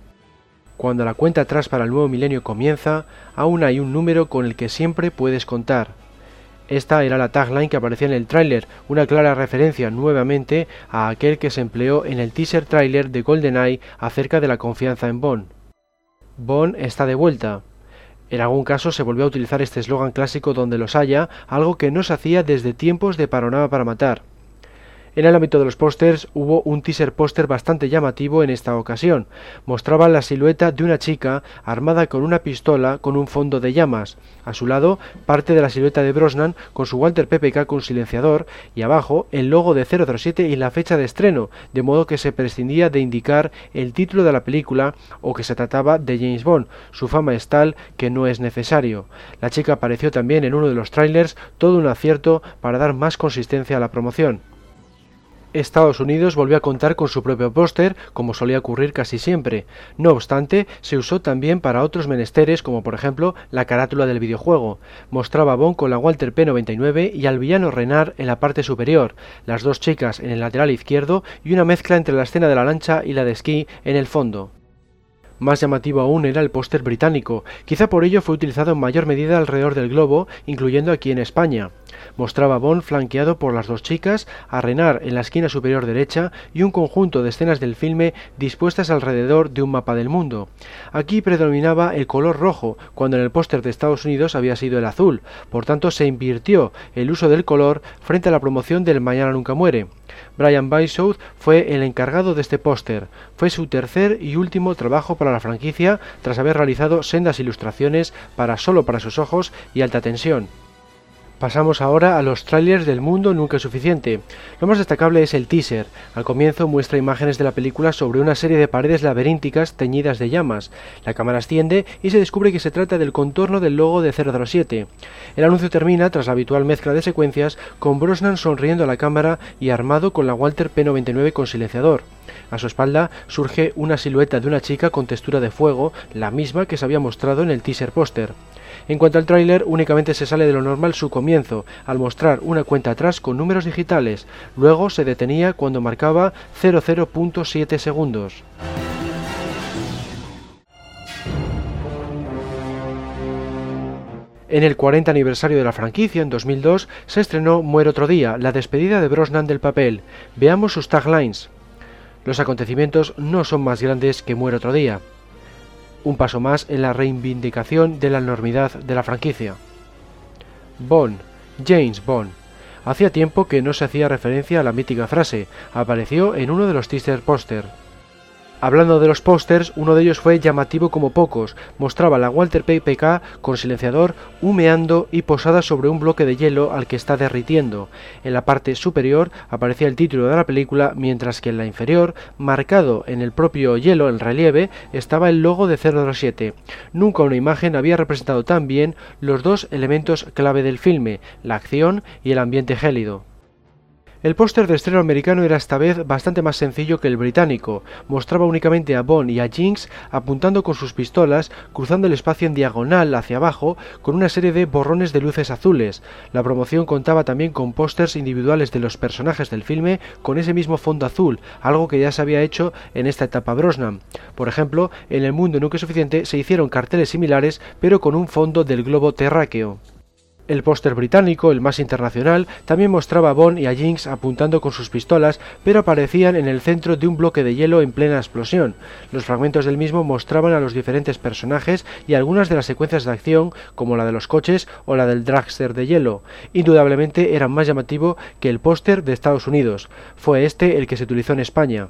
Cuando la cuenta atrás para el nuevo milenio comienza, aún hay un número con el que siempre puedes contar. Esta era la tagline que aparecía en el tráiler, una clara referencia nuevamente a aquel que se empleó en el teaser tráiler de GoldenEye acerca de la confianza en Bond. Bond está de vuelta. En algún caso se volvió a utilizar este eslogan clásico donde los haya, algo que no se hacía desde tiempos de Panorama para Matar. En el ámbito de los pósters hubo un teaser póster bastante llamativo en esta ocasión. Mostraba la silueta de una chica armada con una pistola con un fondo de llamas. A su lado, parte de la silueta de Brosnan con su Walter PPK con silenciador y abajo el logo de 007 y la fecha de estreno, de modo que se prescindía de indicar el título de la película o que se trataba de James Bond. Su fama es tal que no es necesario. La chica apareció también en uno de los trailers, todo un acierto para dar más consistencia a la promoción. Estados Unidos volvió a contar con su propio póster, como solía ocurrir casi siempre. No obstante, se usó también para otros menesteres, como por ejemplo la carátula del videojuego. Mostraba a Bond con la Walter P99 y al villano Renard en la parte superior, las dos chicas en el lateral izquierdo y una mezcla entre la escena de la lancha y la de esquí en el fondo. Más llamativo aún era el póster británico, quizá por ello fue utilizado en mayor medida alrededor del globo, incluyendo aquí en España. Mostraba a Bond flanqueado por las dos chicas, a Renard en la esquina superior derecha y un conjunto de escenas del filme dispuestas alrededor de un mapa del mundo. Aquí predominaba el color rojo, cuando en el póster de Estados Unidos había sido el azul, por tanto se invirtió el uso del color frente a la promoción del Mañana Nunca Muere. Brian Bysouth fue el encargado de este póster. Fue su tercer y último trabajo para la franquicia tras haber realizado sendas ilustraciones para Solo para sus ojos y Alta Tensión. Pasamos ahora a los trailers del mundo nunca suficiente. Lo más destacable es el teaser. Al comienzo muestra imágenes de la película sobre una serie de paredes laberínticas teñidas de llamas. La cámara asciende y se descubre que se trata del contorno del logo de 007. El anuncio termina, tras la habitual mezcla de secuencias, con Brosnan sonriendo a la cámara y armado con la Walter P99 con silenciador. A su espalda surge una silueta de una chica con textura de fuego, la misma que se había mostrado en el teaser póster. En cuanto al tráiler, únicamente se sale de lo normal su comienzo, al mostrar una cuenta atrás con números digitales. Luego se detenía cuando marcaba 00.7 segundos. En el 40 aniversario de la franquicia, en 2002, se estrenó Muere otro día, la despedida de Brosnan del papel. Veamos sus taglines. Los acontecimientos no son más grandes que Muere otro día un paso más en la reivindicación de la enormidad de la franquicia. Bond, James Bond. Hacía tiempo que no se hacía referencia a la mítica frase, apareció en uno de los teaser póster. Hablando de los pósters, uno de ellos fue llamativo como pocos. Mostraba la Walter PPK con silenciador humeando y posada sobre un bloque de hielo al que está derritiendo. En la parte superior aparecía el título de la película, mientras que en la inferior, marcado en el propio hielo en relieve, estaba el logo de 007. Nunca una imagen había representado tan bien los dos elementos clave del filme, la acción y el ambiente gélido. El póster de estreno americano era esta vez bastante más sencillo que el británico. Mostraba únicamente a Bond y a Jinx apuntando con sus pistolas, cruzando el espacio en diagonal hacia abajo, con una serie de borrones de luces azules. La promoción contaba también con pósters individuales de los personajes del filme con ese mismo fondo azul, algo que ya se había hecho en esta etapa Brosnan. Por ejemplo, en El Mundo Nunca Suficiente se hicieron carteles similares, pero con un fondo del globo terráqueo. El póster británico, el más internacional, también mostraba a Bond y a Jinx apuntando con sus pistolas, pero aparecían en el centro de un bloque de hielo en plena explosión. Los fragmentos del mismo mostraban a los diferentes personajes y algunas de las secuencias de acción, como la de los coches o la del dragster de hielo. Indudablemente eran más llamativo que el póster de Estados Unidos. Fue este el que se utilizó en España.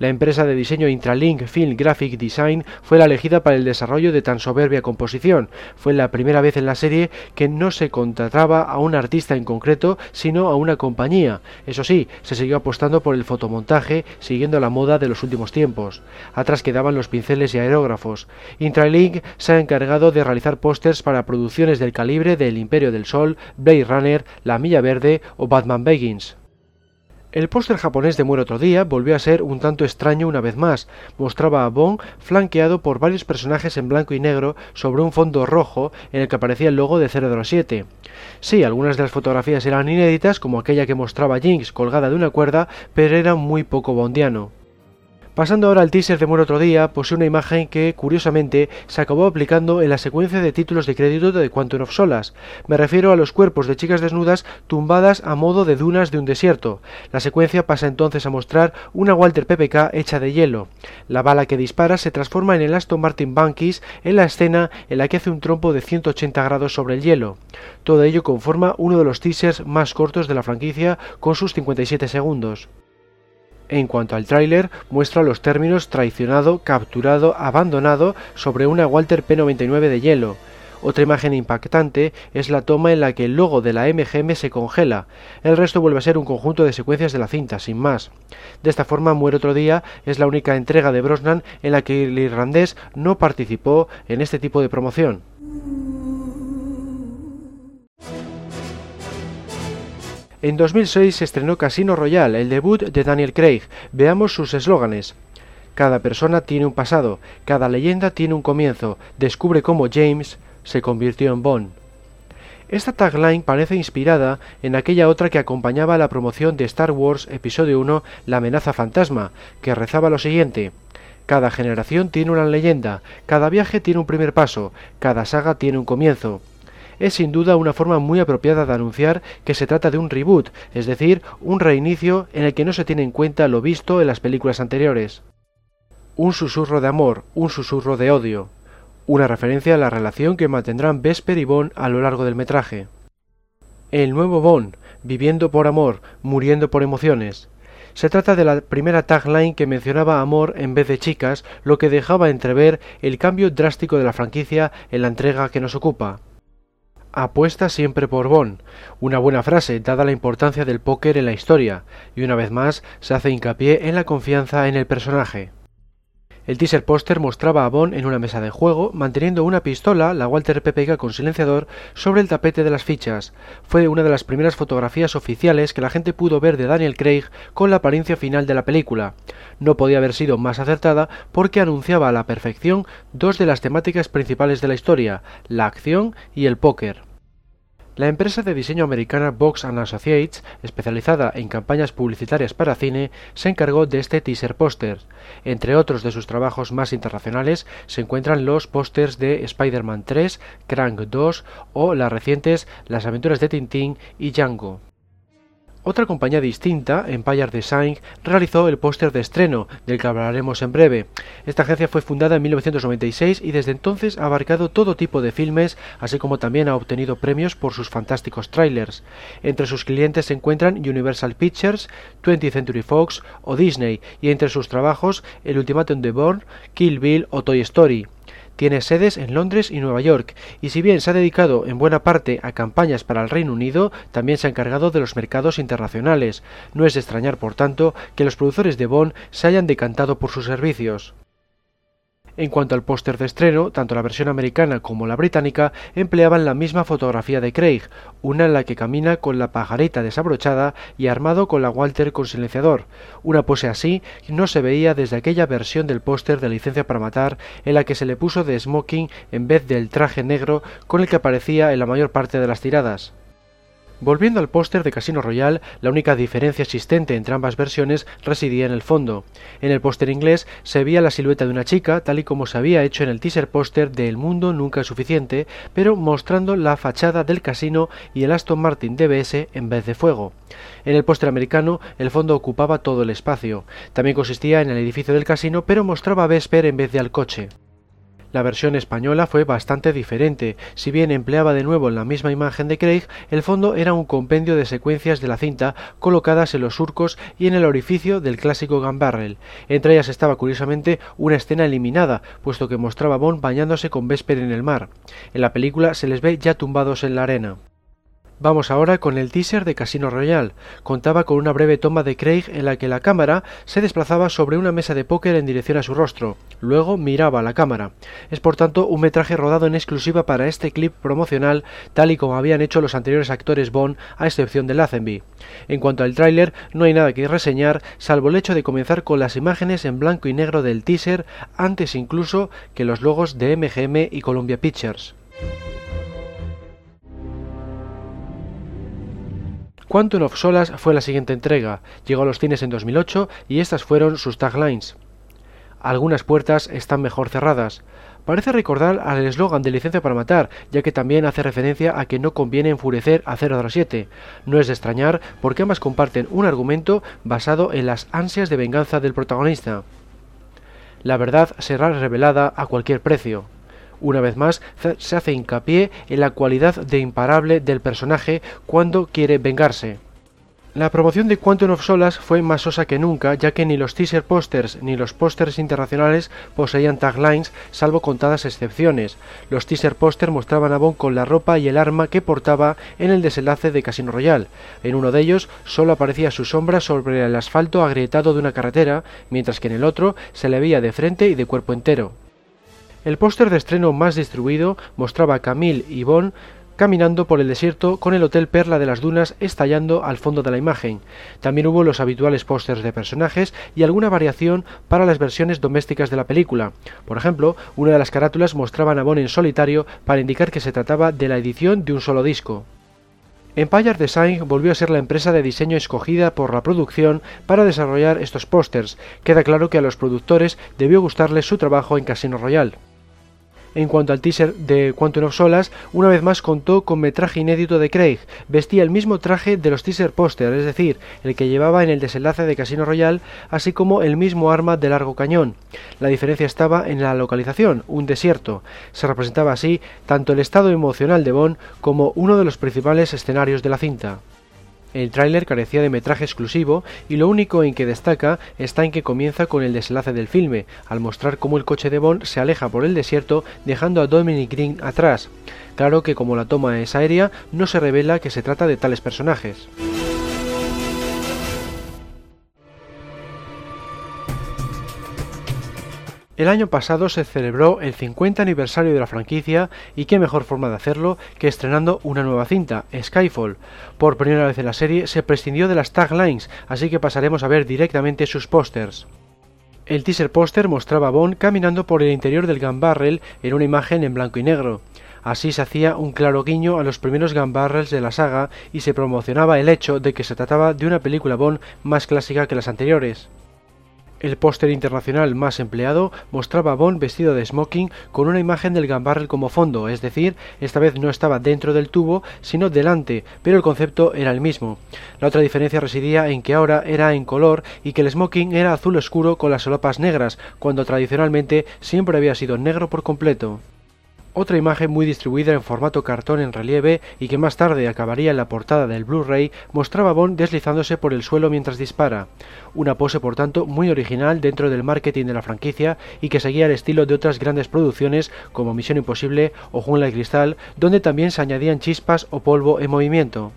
La empresa de diseño Intralink Film Graphic Design fue la elegida para el desarrollo de tan soberbia composición. Fue la primera vez en la serie que no se contrataba a un artista en concreto, sino a una compañía. Eso sí, se siguió apostando por el fotomontaje, siguiendo la moda de los últimos tiempos. Atrás quedaban los pinceles y aerógrafos. Intralink se ha encargado de realizar pósters para producciones del calibre del Imperio del Sol, Blade Runner, La Milla Verde o Batman Begins. El póster japonés de Muere otro día volvió a ser un tanto extraño una vez más. Mostraba a Bond flanqueado por varios personajes en blanco y negro sobre un fondo rojo en el que aparecía el logo de 007. Sí, algunas de las fotografías eran inéditas, como aquella que mostraba Jinx colgada de una cuerda, pero era muy poco bondiano. Pasando ahora al teaser de Muere otro día, posee una imagen que, curiosamente, se acabó aplicando en la secuencia de títulos de crédito de Quantum of Solas. Me refiero a los cuerpos de chicas desnudas tumbadas a modo de dunas de un desierto. La secuencia pasa entonces a mostrar una Walter PPK hecha de hielo. La bala que dispara se transforma en el Aston Martin Bankis en la escena en la que hace un trompo de 180 grados sobre el hielo. Todo ello conforma uno de los teasers más cortos de la franquicia con sus 57 segundos. En cuanto al tráiler, muestra los términos traicionado, capturado, abandonado sobre una Walter P99 de hielo. Otra imagen impactante es la toma en la que el logo de la MGM se congela. El resto vuelve a ser un conjunto de secuencias de la cinta, sin más. De esta forma, Muere otro día es la única entrega de Brosnan en la que el irlandés no participó en este tipo de promoción. En 2006 se estrenó Casino Royale, el debut de Daniel Craig. Veamos sus eslóganes. Cada persona tiene un pasado, cada leyenda tiene un comienzo. Descubre cómo James se convirtió en Bond. Esta tagline parece inspirada en aquella otra que acompañaba la promoción de Star Wars Episodio 1, La amenaza fantasma, que rezaba lo siguiente. Cada generación tiene una leyenda, cada viaje tiene un primer paso, cada saga tiene un comienzo es sin duda una forma muy apropiada de anunciar que se trata de un reboot, es decir, un reinicio en el que no se tiene en cuenta lo visto en las películas anteriores. Un susurro de amor, un susurro de odio, una referencia a la relación que mantendrán Vesper y Bond a lo largo del metraje. El nuevo Bond, viviendo por amor, muriendo por emociones. Se trata de la primera tagline que mencionaba amor en vez de chicas, lo que dejaba entrever el cambio drástico de la franquicia en la entrega que nos ocupa apuesta siempre por Bond, una buena frase dada la importancia del póker en la historia, y una vez más se hace hincapié en la confianza en el personaje. El teaser póster mostraba a Bond en una mesa de juego, manteniendo una pistola, la Walter PPK con silenciador, sobre el tapete de las fichas. Fue una de las primeras fotografías oficiales que la gente pudo ver de Daniel Craig con la apariencia final de la película. No podía haber sido más acertada porque anunciaba a la perfección dos de las temáticas principales de la historia, la acción y el póker. La empresa de diseño americana Box Associates, especializada en campañas publicitarias para cine, se encargó de este teaser póster. Entre otros de sus trabajos más internacionales se encuentran los pósters de Spider-Man 3, Crank 2 o las recientes Las aventuras de Tintín y Django. Otra compañía distinta, Empire Design, realizó el póster de estreno, del que hablaremos en breve. Esta agencia fue fundada en 1996 y desde entonces ha abarcado todo tipo de filmes, así como también ha obtenido premios por sus fantásticos trailers. Entre sus clientes se encuentran Universal Pictures, 20th Century Fox o Disney, y entre sus trabajos El Ultimatum de Bourne, Kill Bill o Toy Story. Tiene sedes en Londres y Nueva York, y si bien se ha dedicado en buena parte a campañas para el Reino Unido, también se ha encargado de los mercados internacionales. No es de extrañar, por tanto, que los productores de Bond se hayan decantado por sus servicios. En cuanto al póster de estreno, tanto la versión americana como la británica empleaban la misma fotografía de Craig, una en la que camina con la pajarita desabrochada y armado con la Walter con silenciador. Una pose así no se veía desde aquella versión del póster de Licencia para Matar en la que se le puso de smoking en vez del traje negro con el que aparecía en la mayor parte de las tiradas. Volviendo al póster de Casino Royale, la única diferencia existente entre ambas versiones residía en el fondo. En el póster inglés se veía la silueta de una chica, tal y como se había hecho en el teaser póster de El Mundo Nunca es Suficiente, pero mostrando la fachada del casino y el Aston Martin DBS en vez de fuego. En el póster americano, el fondo ocupaba todo el espacio. También consistía en el edificio del casino, pero mostraba a Vesper en vez de al coche. La versión española fue bastante diferente, si bien empleaba de nuevo la misma imagen de Craig, el fondo era un compendio de secuencias de la cinta colocadas en los surcos y en el orificio del clásico gun. Entre ellas estaba curiosamente una escena eliminada, puesto que mostraba a Bond bañándose con Vesper en el mar. En la película se les ve ya tumbados en la arena. Vamos ahora con el teaser de Casino Royale. Contaba con una breve toma de Craig en la que la cámara se desplazaba sobre una mesa de póker en dirección a su rostro. Luego miraba a la cámara. Es por tanto un metraje rodado en exclusiva para este clip promocional, tal y como habían hecho los anteriores actores Bond, a excepción de Lazenby. En cuanto al tráiler, no hay nada que reseñar, salvo el hecho de comenzar con las imágenes en blanco y negro del teaser, antes incluso que los logos de MGM y Columbia Pictures. Quantum of Solas fue la siguiente entrega, llegó a los cines en 2008 y estas fueron sus taglines. algunas puertas están mejor cerradas. Parece recordar al eslogan de licencia para matar, ya que también hace referencia a que no conviene enfurecer a 007. No es de extrañar porque ambas comparten un argumento basado en las ansias de venganza del protagonista. La verdad será revelada a cualquier precio. Una vez más, se hace hincapié en la cualidad de imparable del personaje cuando quiere vengarse. La promoción de Quantum of Solas fue más sosa que nunca, ya que ni los teaser posters ni los pósters internacionales poseían taglines, salvo contadas excepciones. Los teaser posters mostraban a Bond con la ropa y el arma que portaba en el desenlace de Casino Royale. En uno de ellos solo aparecía su sombra sobre el asfalto agrietado de una carretera, mientras que en el otro se le veía de frente y de cuerpo entero. El póster de estreno más distribuido mostraba a Camille y Bond caminando por el desierto con el Hotel Perla de las Dunas estallando al fondo de la imagen. También hubo los habituales pósters de personajes y alguna variación para las versiones domésticas de la película. Por ejemplo, una de las carátulas mostraba a Bond en solitario para indicar que se trataba de la edición de un solo disco. Empire Design volvió a ser la empresa de diseño escogida por la producción para desarrollar estos pósters. Queda claro que a los productores debió gustarles su trabajo en Casino Royale. En cuanto al teaser de Quantum of Solas, una vez más contó con metraje inédito de Craig. Vestía el mismo traje de los teaser posters, es decir, el que llevaba en el desenlace de Casino Royale, así como el mismo arma de largo cañón. La diferencia estaba en la localización, un desierto. Se representaba así tanto el estado emocional de Bond como uno de los principales escenarios de la cinta. El tráiler carecía de metraje exclusivo y lo único en que destaca está en que comienza con el desenlace del filme, al mostrar cómo el coche de Bond se aleja por el desierto dejando a Dominic Green atrás. Claro que como la toma es aérea, no se revela que se trata de tales personajes. El año pasado se celebró el 50 aniversario de la franquicia y qué mejor forma de hacerlo que estrenando una nueva cinta, Skyfall. Por primera vez en la serie se prescindió de las taglines, así que pasaremos a ver directamente sus pósters. El teaser póster mostraba a Bond caminando por el interior del gun barrel en una imagen en blanco y negro. Así se hacía un claro guiño a los primeros gun barrels de la saga y se promocionaba el hecho de que se trataba de una película Bond más clásica que las anteriores. El póster internacional más empleado mostraba a Bond vestido de smoking con una imagen del Gun como fondo, es decir, esta vez no estaba dentro del tubo, sino delante, pero el concepto era el mismo. La otra diferencia residía en que ahora era en color y que el smoking era azul oscuro con las solapas negras, cuando tradicionalmente siempre había sido negro por completo. Otra imagen muy distribuida en formato cartón en relieve y que más tarde acabaría en la portada del Blu-ray mostraba a Bond deslizándose por el suelo mientras dispara. Una pose por tanto muy original dentro del marketing de la franquicia y que seguía el estilo de otras grandes producciones como Misión Imposible o Jungla de Cristal, donde también se añadían chispas o polvo en movimiento.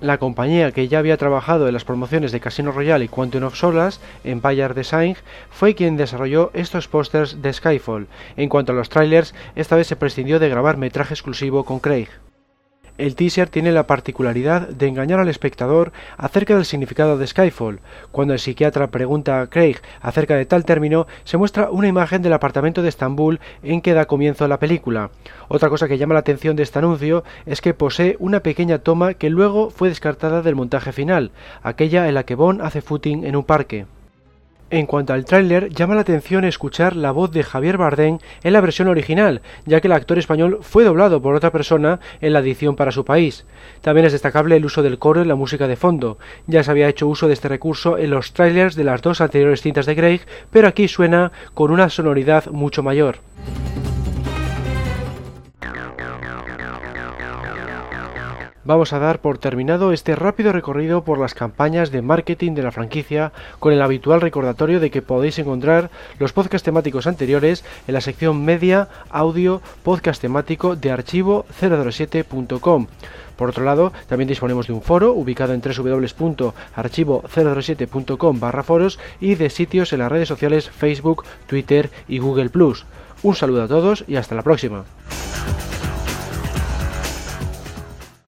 La compañía que ya había trabajado en las promociones de Casino Royale y Quantum of Solas, Empire Design, fue quien desarrolló estos pósters de Skyfall. En cuanto a los trailers, esta vez se prescindió de grabar metraje exclusivo con Craig. El teaser tiene la particularidad de engañar al espectador acerca del significado de Skyfall. Cuando el psiquiatra pregunta a Craig acerca de tal término, se muestra una imagen del apartamento de Estambul en que da comienzo la película. Otra cosa que llama la atención de este anuncio es que posee una pequeña toma que luego fue descartada del montaje final, aquella en la que Bond hace footing en un parque. En cuanto al tráiler, llama la atención escuchar la voz de Javier Bardem en la versión original, ya que el actor español fue doblado por otra persona en la edición para su país. También es destacable el uso del coro en la música de fondo. Ya se había hecho uso de este recurso en los trailers de las dos anteriores cintas de Craig, pero aquí suena con una sonoridad mucho mayor. Vamos a dar por terminado este rápido recorrido por las campañas de marketing de la franquicia con el habitual recordatorio de que podéis encontrar los podcasts temáticos anteriores en la sección media, audio, podcast temático de archivo007.com. Por otro lado, también disponemos de un foro ubicado en www.archivo007.com barra foros y de sitios en las redes sociales Facebook, Twitter y Google ⁇ Un saludo a todos y hasta la próxima.